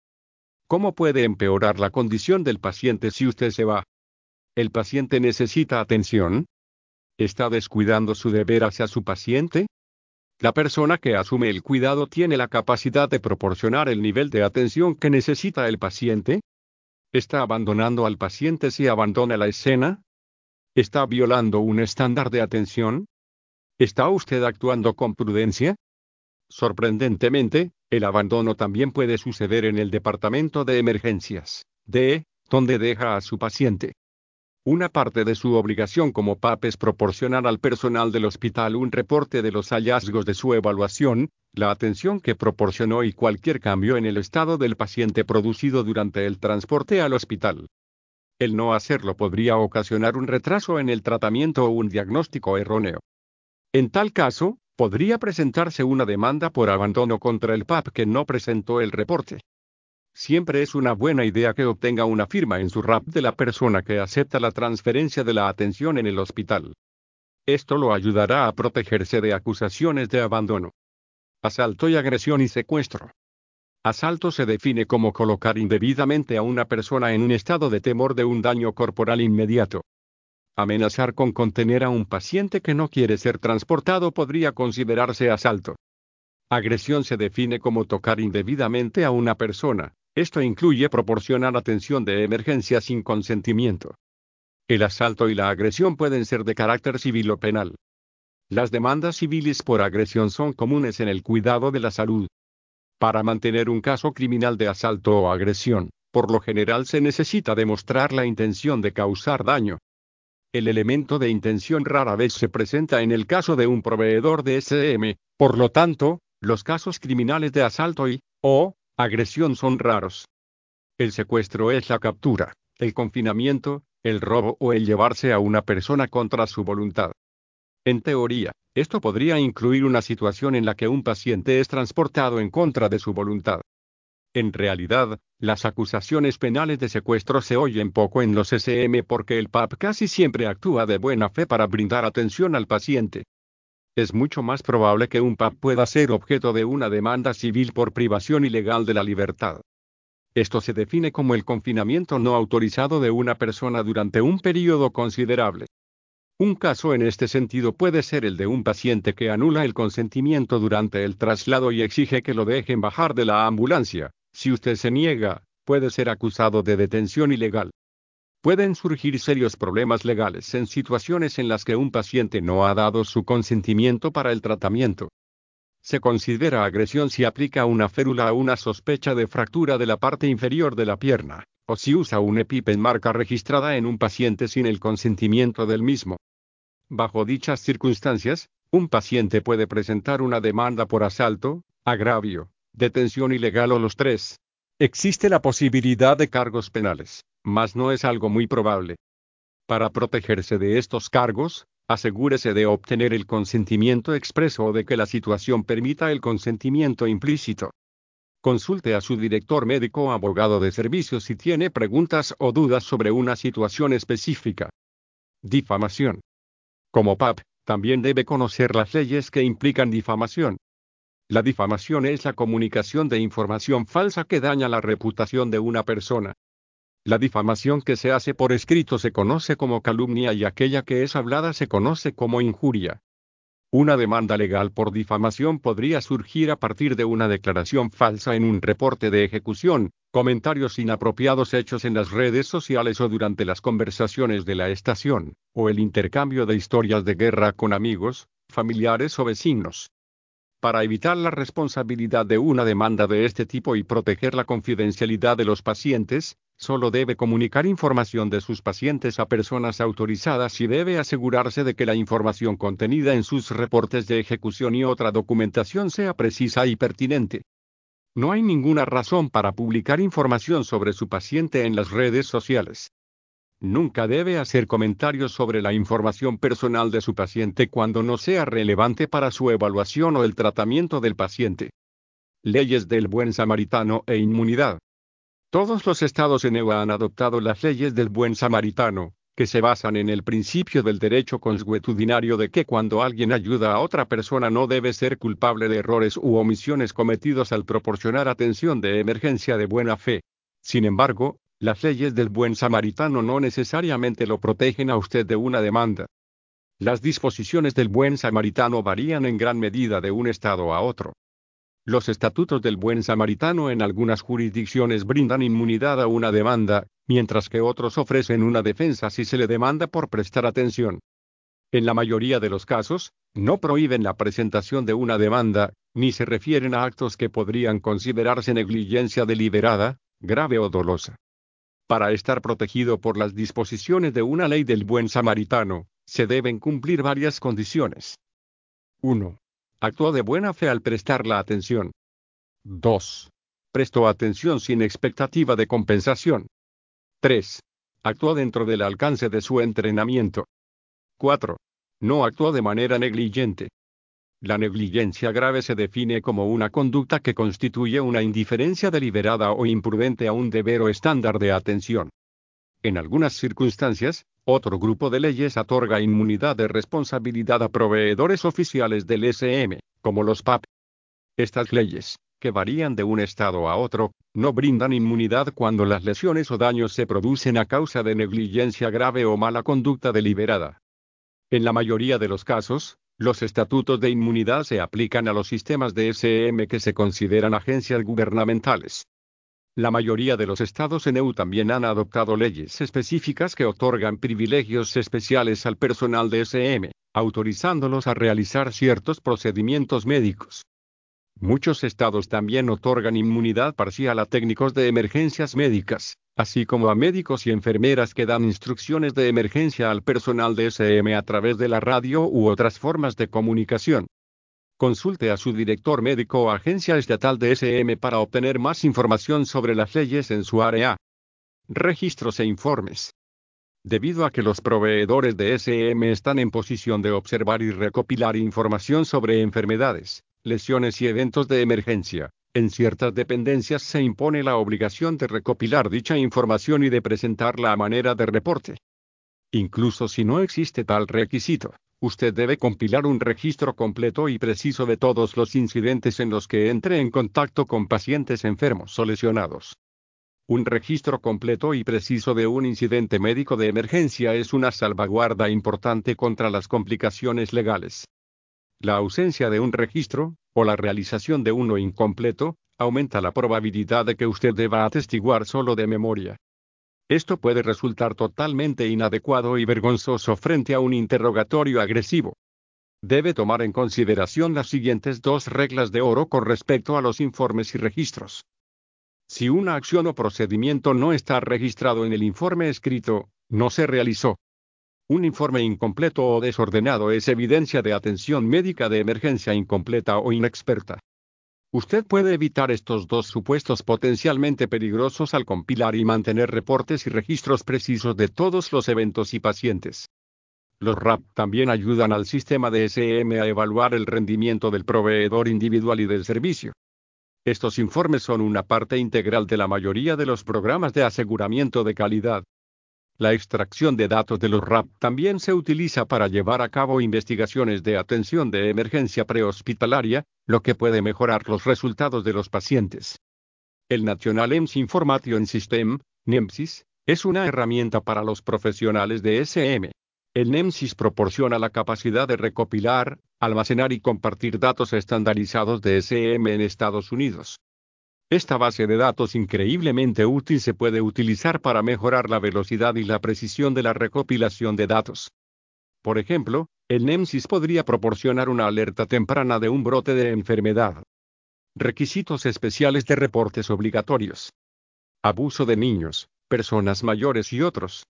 ¿Cómo puede empeorar la condición del paciente si usted se va? ¿El paciente necesita atención? ¿Está descuidando su deber hacia su paciente? La persona que asume el cuidado tiene la capacidad de proporcionar el nivel de atención que necesita el paciente. ¿Está abandonando al paciente si abandona la escena? ¿Está violando un estándar de atención? ¿Está usted actuando con prudencia? Sorprendentemente, el abandono también puede suceder en el departamento de emergencias, de, donde deja a su paciente. Una parte de su obligación como PAP es proporcionar al personal del hospital un reporte de los hallazgos de su evaluación, la atención que proporcionó y cualquier cambio en el estado del paciente producido durante el transporte al hospital. El no hacerlo podría ocasionar un retraso en el tratamiento o un diagnóstico erróneo. En tal caso, podría presentarse una demanda por abandono contra el PAP que no presentó el reporte. Siempre es una buena idea que obtenga una firma en su RAP de la persona que acepta la transferencia de la atención en el hospital. Esto lo ayudará a protegerse de acusaciones de abandono. Asalto y agresión y secuestro. Asalto se define como colocar indebidamente a una persona en un estado de temor de un daño corporal inmediato. Amenazar con contener a un paciente que no quiere ser transportado podría considerarse asalto. Agresión se define como tocar indebidamente a una persona. Esto incluye proporcionar atención de emergencia sin consentimiento. El asalto y la agresión pueden ser de carácter civil o penal. Las demandas civiles por agresión son comunes en el cuidado de la salud. Para mantener un caso criminal de asalto o agresión, por lo general se necesita demostrar la intención de causar daño. El elemento de intención rara vez se presenta en el caso de un proveedor de SM, por lo tanto, los casos criminales de asalto y, o, agresión son raros. El secuestro es la captura, el confinamiento, el robo o el llevarse a una persona contra su voluntad. En teoría, esto podría incluir una situación en la que un paciente es transportado en contra de su voluntad. En realidad, las acusaciones penales de secuestro se oyen poco en los SM porque el PAP casi siempre actúa de buena fe para brindar atención al paciente. Es mucho más probable que un PAP pueda ser objeto de una demanda civil por privación ilegal de la libertad. Esto se define como el confinamiento no autorizado de una persona durante un periodo considerable. Un caso en este sentido puede ser el de un paciente que anula el consentimiento durante el traslado y exige que lo dejen bajar de la ambulancia, si usted se niega, puede ser acusado de detención ilegal. Pueden surgir serios problemas legales en situaciones en las que un paciente no ha dado su consentimiento para el tratamiento. Se considera agresión si aplica una férula a una sospecha de fractura de la parte inferior de la pierna, o si usa un EpiPen marca registrada en un paciente sin el consentimiento del mismo. Bajo dichas circunstancias, un paciente puede presentar una demanda por asalto, agravio, detención ilegal o los tres. Existe la posibilidad de cargos penales, mas no es algo muy probable. Para protegerse de estos cargos, asegúrese de obtener el consentimiento expreso o de que la situación permita el consentimiento implícito. Consulte a su director médico o abogado de servicios si tiene preguntas o dudas sobre una situación específica. Difamación. Como PAP, también debe conocer las leyes que implican difamación. La difamación es la comunicación de información falsa que daña la reputación de una persona. La difamación que se hace por escrito se conoce como calumnia y aquella que es hablada se conoce como injuria. Una demanda legal por difamación podría surgir a partir de una declaración falsa en un reporte de ejecución, comentarios inapropiados hechos en las redes sociales o durante las conversaciones de la estación, o el intercambio de historias de guerra con amigos, familiares o vecinos. Para evitar la responsabilidad de una demanda de este tipo y proteger la confidencialidad de los pacientes, Solo debe comunicar información de sus pacientes a personas autorizadas y debe asegurarse de que la información contenida en sus reportes de ejecución y otra documentación sea precisa y pertinente. No hay ninguna razón para publicar información sobre su paciente en las redes sociales. Nunca debe hacer comentarios sobre la información personal de su paciente cuando no sea relevante para su evaluación o el tratamiento del paciente. Leyes del buen samaritano e inmunidad. Todos los estados en EUA han adoptado las leyes del buen samaritano, que se basan en el principio del derecho consuetudinario de que cuando alguien ayuda a otra persona no debe ser culpable de errores u omisiones cometidos al proporcionar atención de emergencia de buena fe. Sin embargo, las leyes del buen samaritano no necesariamente lo protegen a usted de una demanda. Las disposiciones del buen samaritano varían en gran medida de un estado a otro. Los estatutos del buen samaritano en algunas jurisdicciones brindan inmunidad a una demanda, mientras que otros ofrecen una defensa si se le demanda por prestar atención. En la mayoría de los casos, no prohíben la presentación de una demanda, ni se refieren a actos que podrían considerarse negligencia deliberada, grave o dolosa. Para estar protegido por las disposiciones de una ley del buen samaritano, se deben cumplir varias condiciones. 1. Actuó de buena fe al prestar la atención. 2. Prestó atención sin expectativa de compensación. 3. Actuó dentro del alcance de su entrenamiento. 4. No actuó de manera negligente. La negligencia grave se define como una conducta que constituye una indiferencia deliberada o imprudente a un deber o estándar de atención. En algunas circunstancias, otro grupo de leyes otorga inmunidad de responsabilidad a proveedores oficiales del SM, como los PAP. Estas leyes, que varían de un estado a otro, no brindan inmunidad cuando las lesiones o daños se producen a causa de negligencia grave o mala conducta deliberada. En la mayoría de los casos, los estatutos de inmunidad se aplican a los sistemas de SM que se consideran agencias gubernamentales. La mayoría de los estados en EU también han adoptado leyes específicas que otorgan privilegios especiales al personal de SM, autorizándolos a realizar ciertos procedimientos médicos. Muchos estados también otorgan inmunidad parcial a técnicos de emergencias médicas, así como a médicos y enfermeras que dan instrucciones de emergencia al personal de SM a través de la radio u otras formas de comunicación. Consulte a su director médico o agencia estatal de SM para obtener más información sobre las leyes en su área. Registros e informes. Debido a que los proveedores de SM están en posición de observar y recopilar información sobre enfermedades, lesiones y eventos de emergencia, en ciertas dependencias se impone la obligación de recopilar dicha información y de presentarla a manera de reporte. Incluso si no existe tal requisito, usted debe compilar un registro completo y preciso de todos los incidentes en los que entre en contacto con pacientes enfermos o lesionados. Un registro completo y preciso de un incidente médico de emergencia es una salvaguarda importante contra las complicaciones legales. La ausencia de un registro, o la realización de uno incompleto, aumenta la probabilidad de que usted deba atestiguar solo de memoria. Esto puede resultar totalmente inadecuado y vergonzoso frente a un interrogatorio agresivo. Debe tomar en consideración las siguientes dos reglas de oro con respecto a los informes y registros. Si una acción o procedimiento no está registrado en el informe escrito, no se realizó. Un informe incompleto o desordenado es evidencia de atención médica de emergencia incompleta o inexperta. Usted puede evitar estos dos supuestos potencialmente peligrosos al compilar y mantener reportes y registros precisos de todos los eventos y pacientes. Los RAP también ayudan al sistema de SM a evaluar el rendimiento del proveedor individual y del servicio. Estos informes son una parte integral de la mayoría de los programas de aseguramiento de calidad. La extracción de datos de los RAP también se utiliza para llevar a cabo investigaciones de atención de emergencia prehospitalaria, lo que puede mejorar los resultados de los pacientes. El National EMS Information System, NEMSIS, es una herramienta para los profesionales de SM. El NEMSIS proporciona la capacidad de recopilar, almacenar y compartir datos estandarizados de SM en Estados Unidos. Esta base de datos increíblemente útil se puede utilizar para mejorar la velocidad y la precisión de la recopilación de datos. Por ejemplo, el NEMSIS podría proporcionar una alerta temprana de un brote de enfermedad. Requisitos especiales de reportes obligatorios. Abuso de niños, personas mayores y otros.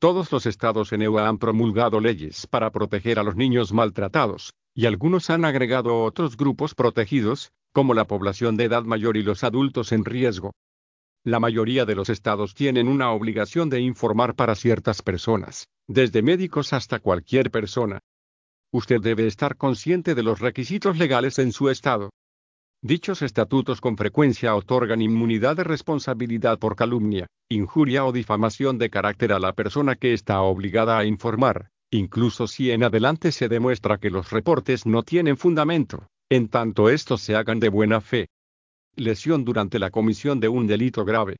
Todos los estados en EU han promulgado leyes para proteger a los niños maltratados, y algunos han agregado otros grupos protegidos, como la población de edad mayor y los adultos en riesgo. La mayoría de los estados tienen una obligación de informar para ciertas personas, desde médicos hasta cualquier persona. Usted debe estar consciente de los requisitos legales en su estado. Dichos estatutos con frecuencia otorgan inmunidad de responsabilidad por calumnia, injuria o difamación de carácter a la persona que está obligada a informar, incluso si en adelante se demuestra que los reportes no tienen fundamento en tanto estos se hagan de buena fe. Lesión durante la comisión de un delito grave.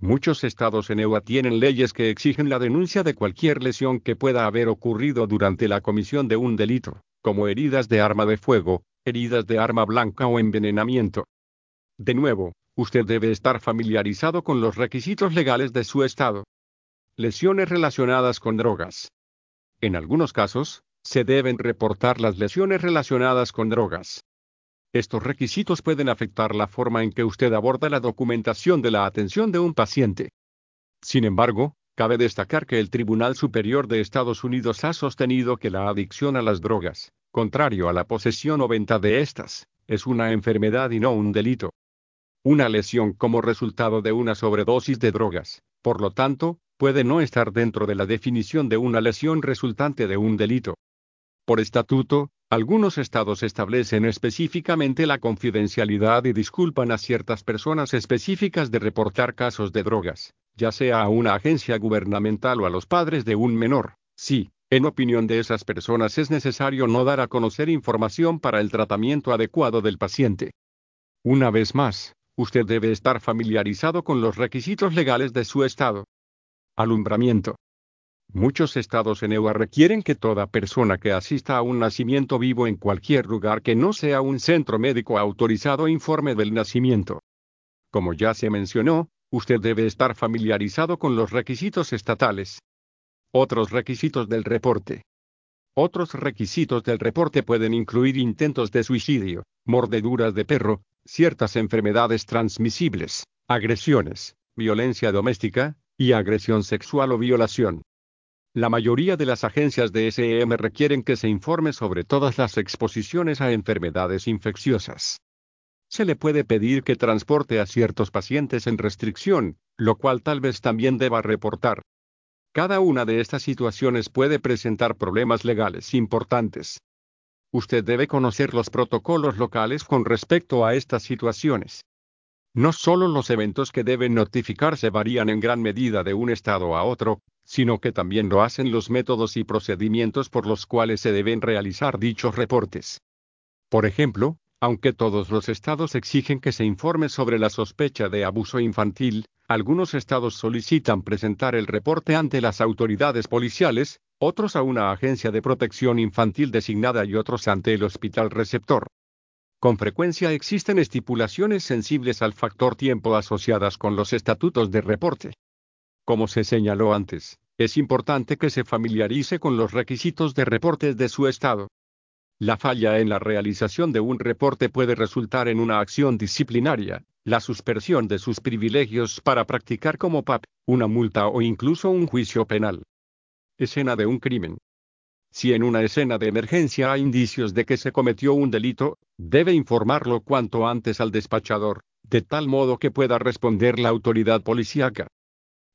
Muchos estados en EUA tienen leyes que exigen la denuncia de cualquier lesión que pueda haber ocurrido durante la comisión de un delito, como heridas de arma de fuego, heridas de arma blanca o envenenamiento. De nuevo, usted debe estar familiarizado con los requisitos legales de su estado. Lesiones relacionadas con drogas. En algunos casos, se deben reportar las lesiones relacionadas con drogas. Estos requisitos pueden afectar la forma en que usted aborda la documentación de la atención de un paciente. Sin embargo, cabe destacar que el Tribunal Superior de Estados Unidos ha sostenido que la adicción a las drogas, contrario a la posesión o venta de estas, es una enfermedad y no un delito. Una lesión como resultado de una sobredosis de drogas, por lo tanto, puede no estar dentro de la definición de una lesión resultante de un delito. Por estatuto, algunos estados establecen específicamente la confidencialidad y disculpan a ciertas personas específicas de reportar casos de drogas, ya sea a una agencia gubernamental o a los padres de un menor. Sí, en opinión de esas personas es necesario no dar a conocer información para el tratamiento adecuado del paciente. Una vez más, usted debe estar familiarizado con los requisitos legales de su estado. Alumbramiento. Muchos estados en EUA requieren que toda persona que asista a un nacimiento vivo en cualquier lugar que no sea un centro médico autorizado informe del nacimiento. Como ya se mencionó, usted debe estar familiarizado con los requisitos estatales. Otros requisitos del reporte. Otros requisitos del reporte pueden incluir intentos de suicidio, mordeduras de perro, ciertas enfermedades transmisibles, agresiones, violencia doméstica, y agresión sexual o violación. La mayoría de las agencias de SM requieren que se informe sobre todas las exposiciones a enfermedades infecciosas. Se le puede pedir que transporte a ciertos pacientes en restricción, lo cual tal vez también deba reportar. Cada una de estas situaciones puede presentar problemas legales importantes. Usted debe conocer los protocolos locales con respecto a estas situaciones. No solo los eventos que deben notificarse varían en gran medida de un estado a otro, sino que también lo hacen los métodos y procedimientos por los cuales se deben realizar dichos reportes. Por ejemplo, aunque todos los estados exigen que se informe sobre la sospecha de abuso infantil, algunos estados solicitan presentar el reporte ante las autoridades policiales, otros a una agencia de protección infantil designada y otros ante el hospital receptor. Con frecuencia existen estipulaciones sensibles al factor tiempo asociadas con los estatutos de reporte. Como se señaló antes, es importante que se familiarice con los requisitos de reportes de su estado. La falla en la realización de un reporte puede resultar en una acción disciplinaria, la suspensión de sus privilegios para practicar como PAP, una multa o incluso un juicio penal. Escena de un crimen. Si en una escena de emergencia hay indicios de que se cometió un delito, debe informarlo cuanto antes al despachador, de tal modo que pueda responder la autoridad policíaca.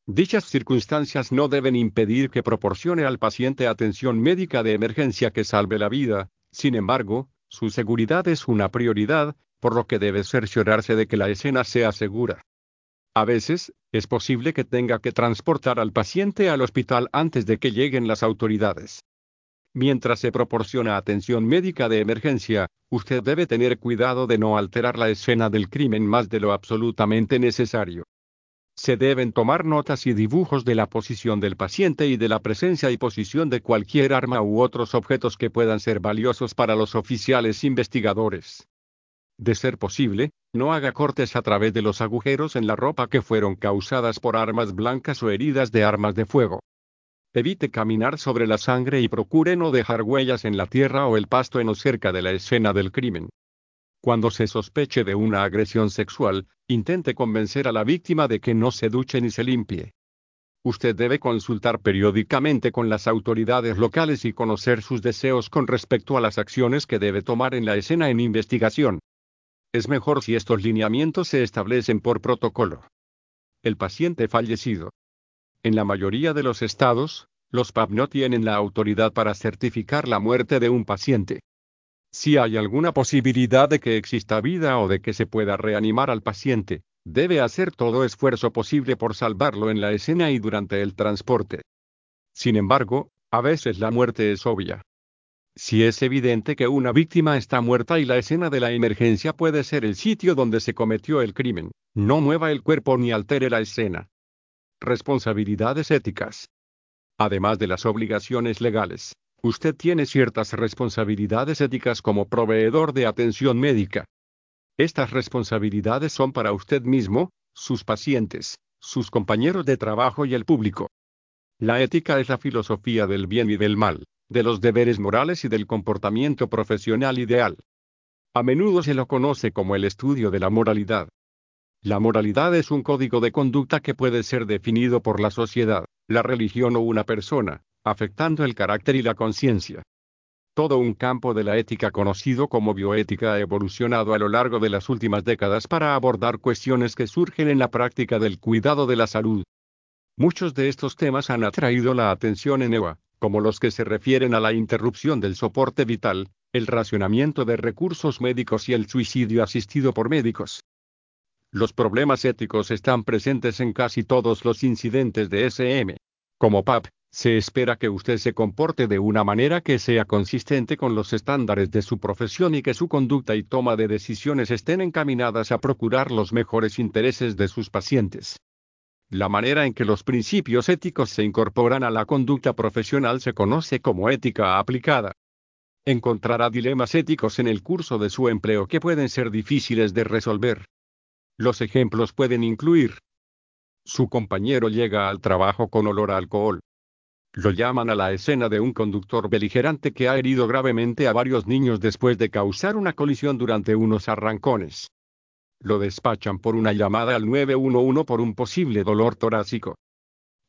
Dichas circunstancias no deben impedir que proporcione al paciente atención médica de emergencia que salve la vida, sin embargo, su seguridad es una prioridad, por lo que debe cerciorarse de que la escena sea segura. A veces, es posible que tenga que transportar al paciente al hospital antes de que lleguen las autoridades. Mientras se proporciona atención médica de emergencia, usted debe tener cuidado de no alterar la escena del crimen más de lo absolutamente necesario. Se deben tomar notas y dibujos de la posición del paciente y de la presencia y posición de cualquier arma u otros objetos que puedan ser valiosos para los oficiales investigadores. De ser posible, no haga cortes a través de los agujeros en la ropa que fueron causadas por armas blancas o heridas de armas de fuego. Evite caminar sobre la sangre y procure no dejar huellas en la tierra o el pasto en o cerca de la escena del crimen. Cuando se sospeche de una agresión sexual, intente convencer a la víctima de que no se duche ni se limpie. Usted debe consultar periódicamente con las autoridades locales y conocer sus deseos con respecto a las acciones que debe tomar en la escena en investigación. Es mejor si estos lineamientos se establecen por protocolo. El paciente fallecido. En la mayoría de los estados, los PAP no tienen la autoridad para certificar la muerte de un paciente. Si hay alguna posibilidad de que exista vida o de que se pueda reanimar al paciente, debe hacer todo esfuerzo posible por salvarlo en la escena y durante el transporte. Sin embargo, a veces la muerte es obvia. Si es evidente que una víctima está muerta y la escena de la emergencia puede ser el sitio donde se cometió el crimen, no mueva el cuerpo ni altere la escena. Responsabilidades éticas. Además de las obligaciones legales, usted tiene ciertas responsabilidades éticas como proveedor de atención médica. Estas responsabilidades son para usted mismo, sus pacientes, sus compañeros de trabajo y el público. La ética es la filosofía del bien y del mal, de los deberes morales y del comportamiento profesional ideal. A menudo se lo conoce como el estudio de la moralidad. La moralidad es un código de conducta que puede ser definido por la sociedad, la religión o una persona, afectando el carácter y la conciencia. Todo un campo de la ética conocido como bioética ha evolucionado a lo largo de las últimas décadas para abordar cuestiones que surgen en la práctica del cuidado de la salud. Muchos de estos temas han atraído la atención en EVA, como los que se refieren a la interrupción del soporte vital, el racionamiento de recursos médicos y el suicidio asistido por médicos. Los problemas éticos están presentes en casi todos los incidentes de SM. Como PAP, se espera que usted se comporte de una manera que sea consistente con los estándares de su profesión y que su conducta y toma de decisiones estén encaminadas a procurar los mejores intereses de sus pacientes. La manera en que los principios éticos se incorporan a la conducta profesional se conoce como ética aplicada. Encontrará dilemas éticos en el curso de su empleo que pueden ser difíciles de resolver. Los ejemplos pueden incluir. Su compañero llega al trabajo con olor a alcohol. Lo llaman a la escena de un conductor beligerante que ha herido gravemente a varios niños después de causar una colisión durante unos arrancones. Lo despachan por una llamada al 911 por un posible dolor torácico.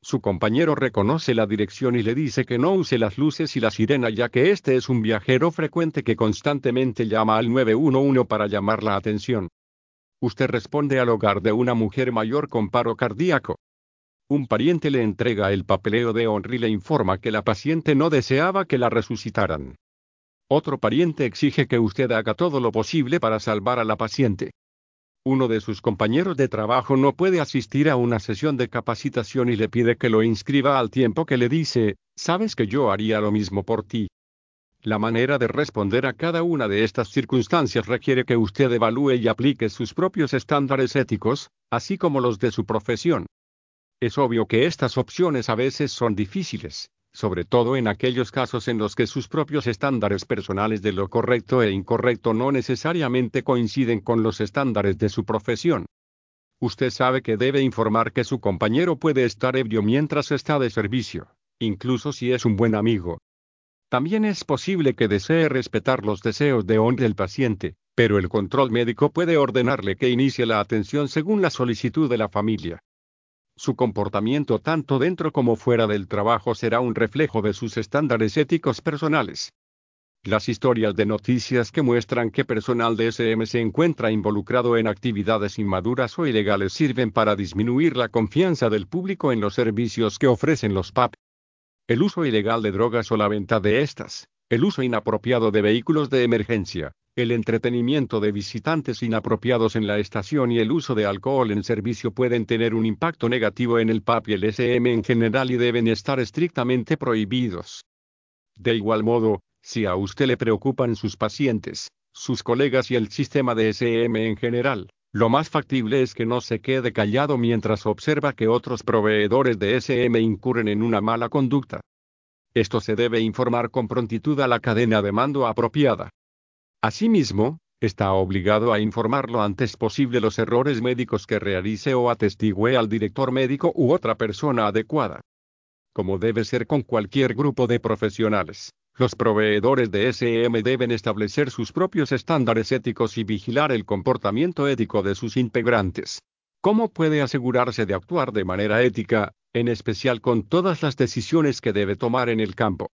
Su compañero reconoce la dirección y le dice que no use las luces y la sirena ya que este es un viajero frecuente que constantemente llama al 911 para llamar la atención. Usted responde al hogar de una mujer mayor con paro cardíaco. Un pariente le entrega el papeleo de honra y le informa que la paciente no deseaba que la resucitaran. Otro pariente exige que usted haga todo lo posible para salvar a la paciente. Uno de sus compañeros de trabajo no puede asistir a una sesión de capacitación y le pide que lo inscriba al tiempo que le dice, sabes que yo haría lo mismo por ti. La manera de responder a cada una de estas circunstancias requiere que usted evalúe y aplique sus propios estándares éticos, así como los de su profesión. Es obvio que estas opciones a veces son difíciles, sobre todo en aquellos casos en los que sus propios estándares personales de lo correcto e incorrecto no necesariamente coinciden con los estándares de su profesión. Usted sabe que debe informar que su compañero puede estar ebrio mientras está de servicio, incluso si es un buen amigo, también es posible que desee respetar los deseos de honra del paciente, pero el control médico puede ordenarle que inicie la atención según la solicitud de la familia. Su comportamiento tanto dentro como fuera del trabajo será un reflejo de sus estándares éticos personales. Las historias de noticias que muestran que personal de SM se encuentra involucrado en actividades inmaduras o ilegales sirven para disminuir la confianza del público en los servicios que ofrecen los PAP. El uso ilegal de drogas o la venta de estas, el uso inapropiado de vehículos de emergencia, el entretenimiento de visitantes inapropiados en la estación y el uso de alcohol en servicio pueden tener un impacto negativo en el PAP y el SM en general y deben estar estrictamente prohibidos. De igual modo, si a usted le preocupan sus pacientes, sus colegas y el sistema de SM en general, lo más factible es que no se quede callado mientras observa que otros proveedores de SM incurren en una mala conducta. Esto se debe informar con prontitud a la cadena de mando apropiada. Asimismo, está obligado a informar lo antes posible los errores médicos que realice o atestigue al director médico u otra persona adecuada. Como debe ser con cualquier grupo de profesionales, los proveedores de SM deben establecer sus propios estándares éticos y vigilar el comportamiento ético de sus integrantes. ¿Cómo puede asegurarse de actuar de manera ética, en especial con todas las decisiones que debe tomar en el campo?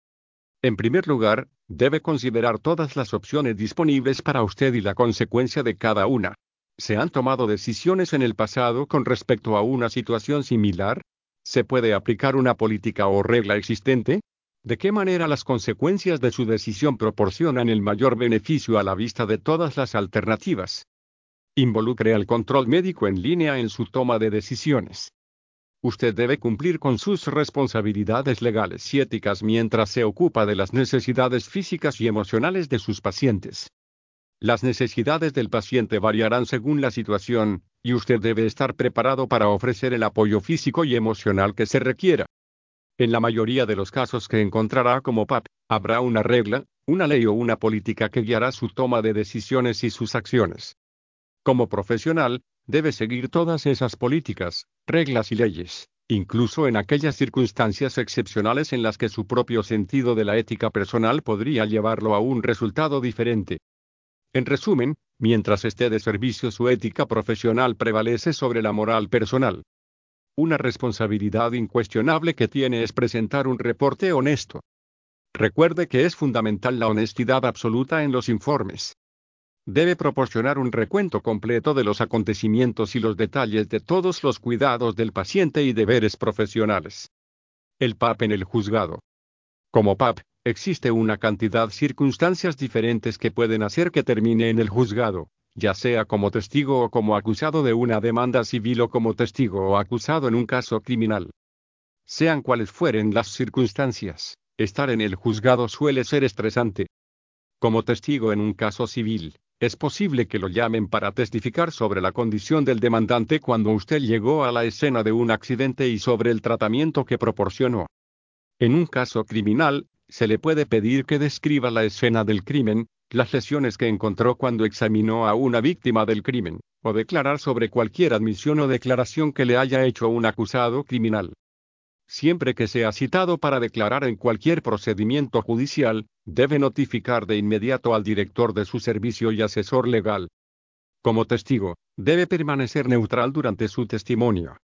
En primer lugar, debe considerar todas las opciones disponibles para usted y la consecuencia de cada una. ¿Se han tomado decisiones en el pasado con respecto a una situación similar? ¿Se puede aplicar una política o regla existente? ¿De qué manera las consecuencias de su decisión proporcionan el mayor beneficio a la vista de todas las alternativas? Involucre al control médico en línea en su toma de decisiones. Usted debe cumplir con sus responsabilidades legales y éticas mientras se ocupa de las necesidades físicas y emocionales de sus pacientes. Las necesidades del paciente variarán según la situación, y usted debe estar preparado para ofrecer el apoyo físico y emocional que se requiera. En la mayoría de los casos que encontrará como PAP, habrá una regla, una ley o una política que guiará su toma de decisiones y sus acciones. Como profesional, debe seguir todas esas políticas, reglas y leyes, incluso en aquellas circunstancias excepcionales en las que su propio sentido de la ética personal podría llevarlo a un resultado diferente. En resumen, mientras esté de servicio su ética profesional prevalece sobre la moral personal. Una responsabilidad incuestionable que tiene es presentar un reporte honesto. Recuerde que es fundamental la honestidad absoluta en los informes debe proporcionar un recuento completo de los acontecimientos y los detalles de todos los cuidados del paciente y deberes profesionales. El PAP en el juzgado. Como PAP, existe una cantidad de circunstancias diferentes que pueden hacer que termine en el juzgado, ya sea como testigo o como acusado de una demanda civil o como testigo o acusado en un caso criminal. Sean cuales fueren las circunstancias, estar en el juzgado suele ser estresante. Como testigo en un caso civil, es posible que lo llamen para testificar sobre la condición del demandante cuando usted llegó a la escena de un accidente y sobre el tratamiento que proporcionó. En un caso criminal, se le puede pedir que describa la escena del crimen, las lesiones que encontró cuando examinó a una víctima del crimen, o declarar sobre cualquier admisión o declaración que le haya hecho un acusado criminal. Siempre que sea citado para declarar en cualquier procedimiento judicial, debe notificar de inmediato al director de su servicio y asesor legal. Como testigo, debe permanecer neutral durante su testimonio.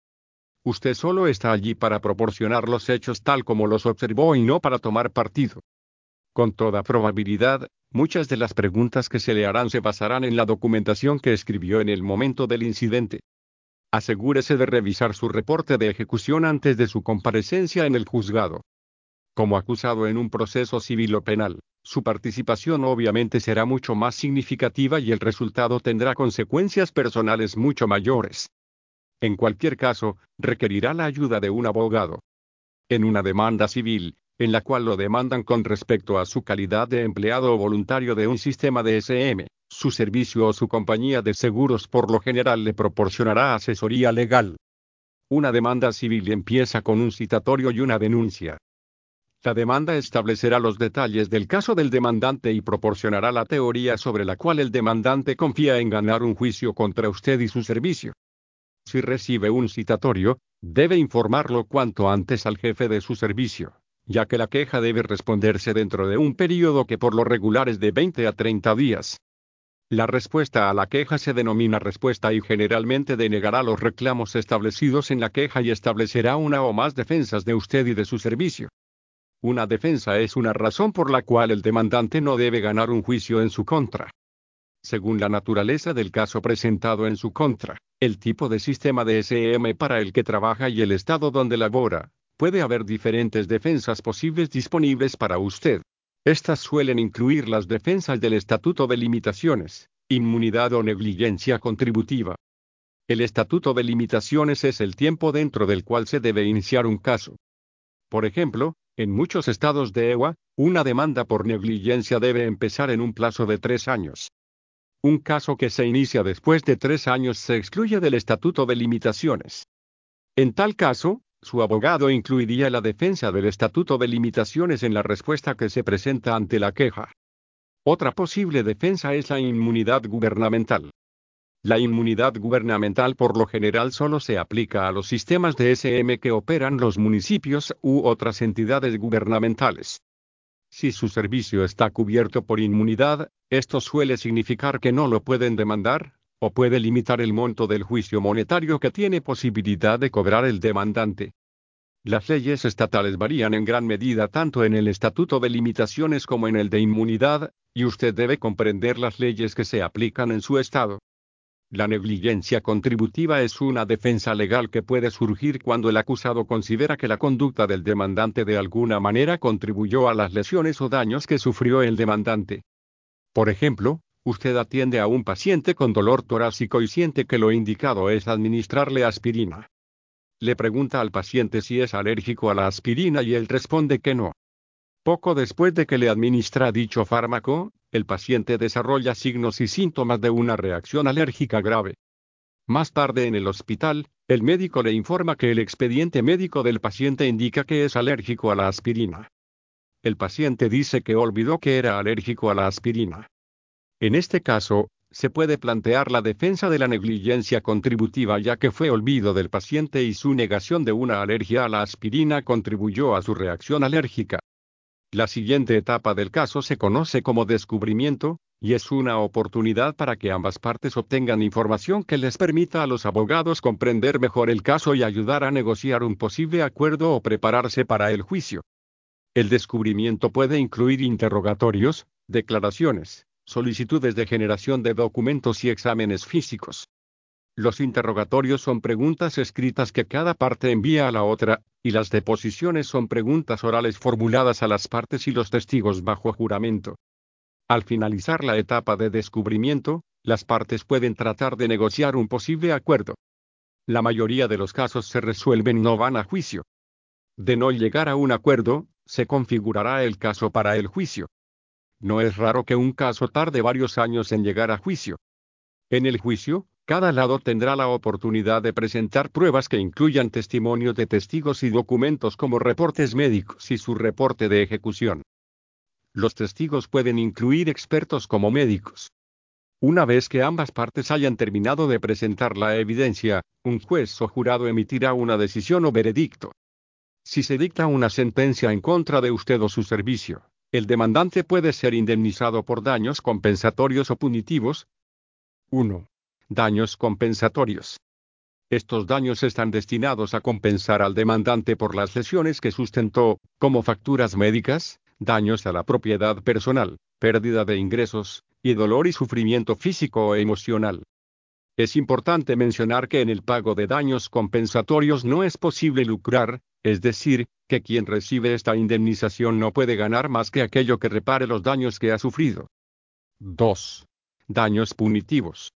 Usted solo está allí para proporcionar los hechos tal como los observó y no para tomar partido. Con toda probabilidad, muchas de las preguntas que se le harán se basarán en la documentación que escribió en el momento del incidente. Asegúrese de revisar su reporte de ejecución antes de su comparecencia en el juzgado. Como acusado en un proceso civil o penal, su participación obviamente será mucho más significativa y el resultado tendrá consecuencias personales mucho mayores. En cualquier caso, requerirá la ayuda de un abogado. En una demanda civil, en la cual lo demandan con respecto a su calidad de empleado o voluntario de un sistema de SM, su servicio o su compañía de seguros por lo general le proporcionará asesoría legal. Una demanda civil empieza con un citatorio y una denuncia. La demanda establecerá los detalles del caso del demandante y proporcionará la teoría sobre la cual el demandante confía en ganar un juicio contra usted y su servicio. Si recibe un citatorio, debe informarlo cuanto antes al jefe de su servicio, ya que la queja debe responderse dentro de un período que por lo regular es de 20 a 30 días. La respuesta a la queja se denomina respuesta y generalmente denegará los reclamos establecidos en la queja y establecerá una o más defensas de usted y de su servicio. Una defensa es una razón por la cual el demandante no debe ganar un juicio en su contra. Según la naturaleza del caso presentado en su contra, el tipo de sistema de SM para el que trabaja y el estado donde labora, puede haber diferentes defensas posibles disponibles para usted. Estas suelen incluir las defensas del Estatuto de Limitaciones, inmunidad o negligencia contributiva. El Estatuto de Limitaciones es el tiempo dentro del cual se debe iniciar un caso. Por ejemplo, en muchos estados de EWA, una demanda por negligencia debe empezar en un plazo de tres años. Un caso que se inicia después de tres años se excluye del Estatuto de Limitaciones. En tal caso, su abogado incluiría la defensa del estatuto de limitaciones en la respuesta que se presenta ante la queja. Otra posible defensa es la inmunidad gubernamental. La inmunidad gubernamental por lo general solo se aplica a los sistemas de SM que operan los municipios u otras entidades gubernamentales. Si su servicio está cubierto por inmunidad, esto suele significar que no lo pueden demandar, o puede limitar el monto del juicio monetario que tiene posibilidad de cobrar el demandante. Las leyes estatales varían en gran medida tanto en el Estatuto de Limitaciones como en el de Inmunidad, y usted debe comprender las leyes que se aplican en su estado. La negligencia contributiva es una defensa legal que puede surgir cuando el acusado considera que la conducta del demandante de alguna manera contribuyó a las lesiones o daños que sufrió el demandante. Por ejemplo, Usted atiende a un paciente con dolor torácico y siente que lo indicado es administrarle aspirina. Le pregunta al paciente si es alérgico a la aspirina y él responde que no. Poco después de que le administra dicho fármaco, el paciente desarrolla signos y síntomas de una reacción alérgica grave. Más tarde en el hospital, el médico le informa que el expediente médico del paciente indica que es alérgico a la aspirina. El paciente dice que olvidó que era alérgico a la aspirina. En este caso, se puede plantear la defensa de la negligencia contributiva ya que fue olvido del paciente y su negación de una alergia a la aspirina contribuyó a su reacción alérgica. La siguiente etapa del caso se conoce como descubrimiento, y es una oportunidad para que ambas partes obtengan información que les permita a los abogados comprender mejor el caso y ayudar a negociar un posible acuerdo o prepararse para el juicio. El descubrimiento puede incluir interrogatorios, declaraciones, solicitudes de generación de documentos y exámenes físicos. Los interrogatorios son preguntas escritas que cada parte envía a la otra, y las deposiciones son preguntas orales formuladas a las partes y los testigos bajo juramento. Al finalizar la etapa de descubrimiento, las partes pueden tratar de negociar un posible acuerdo. La mayoría de los casos se resuelven y no van a juicio. De no llegar a un acuerdo, se configurará el caso para el juicio. No es raro que un caso tarde varios años en llegar a juicio. En el juicio, cada lado tendrá la oportunidad de presentar pruebas que incluyan testimonios de testigos y documentos como reportes médicos y su reporte de ejecución. Los testigos pueden incluir expertos como médicos. Una vez que ambas partes hayan terminado de presentar la evidencia, un juez o jurado emitirá una decisión o veredicto. Si se dicta una sentencia en contra de usted o su servicio, el demandante puede ser indemnizado por daños compensatorios o punitivos. 1. Daños compensatorios. Estos daños están destinados a compensar al demandante por las lesiones que sustentó, como facturas médicas, daños a la propiedad personal, pérdida de ingresos, y dolor y sufrimiento físico o emocional. Es importante mencionar que en el pago de daños compensatorios no es posible lucrar, es decir, que quien recibe esta indemnización no puede ganar más que aquello que repare los daños que ha sufrido. 2. Daños punitivos.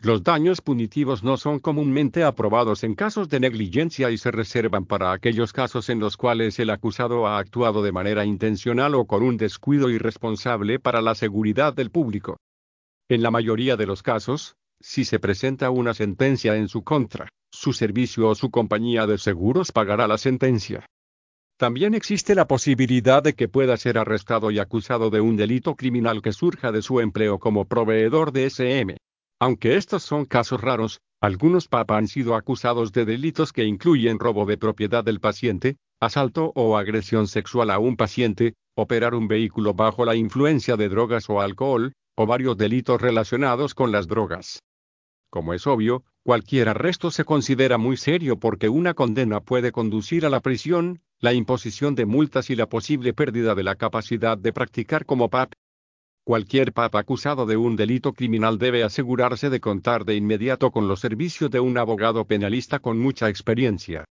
Los daños punitivos no son comúnmente aprobados en casos de negligencia y se reservan para aquellos casos en los cuales el acusado ha actuado de manera intencional o con un descuido irresponsable para la seguridad del público. En la mayoría de los casos, si se presenta una sentencia en su contra, su servicio o su compañía de seguros pagará la sentencia. También existe la posibilidad de que pueda ser arrestado y acusado de un delito criminal que surja de su empleo como proveedor de SM. Aunque estos son casos raros, algunos PAP han sido acusados de delitos que incluyen robo de propiedad del paciente, asalto o agresión sexual a un paciente, operar un vehículo bajo la influencia de drogas o alcohol, o varios delitos relacionados con las drogas. Como es obvio, cualquier arresto se considera muy serio porque una condena puede conducir a la prisión, la imposición de multas y la posible pérdida de la capacidad de practicar como PAP. Cualquier PAP acusado de un delito criminal debe asegurarse de contar de inmediato con los servicios de un abogado penalista con mucha experiencia.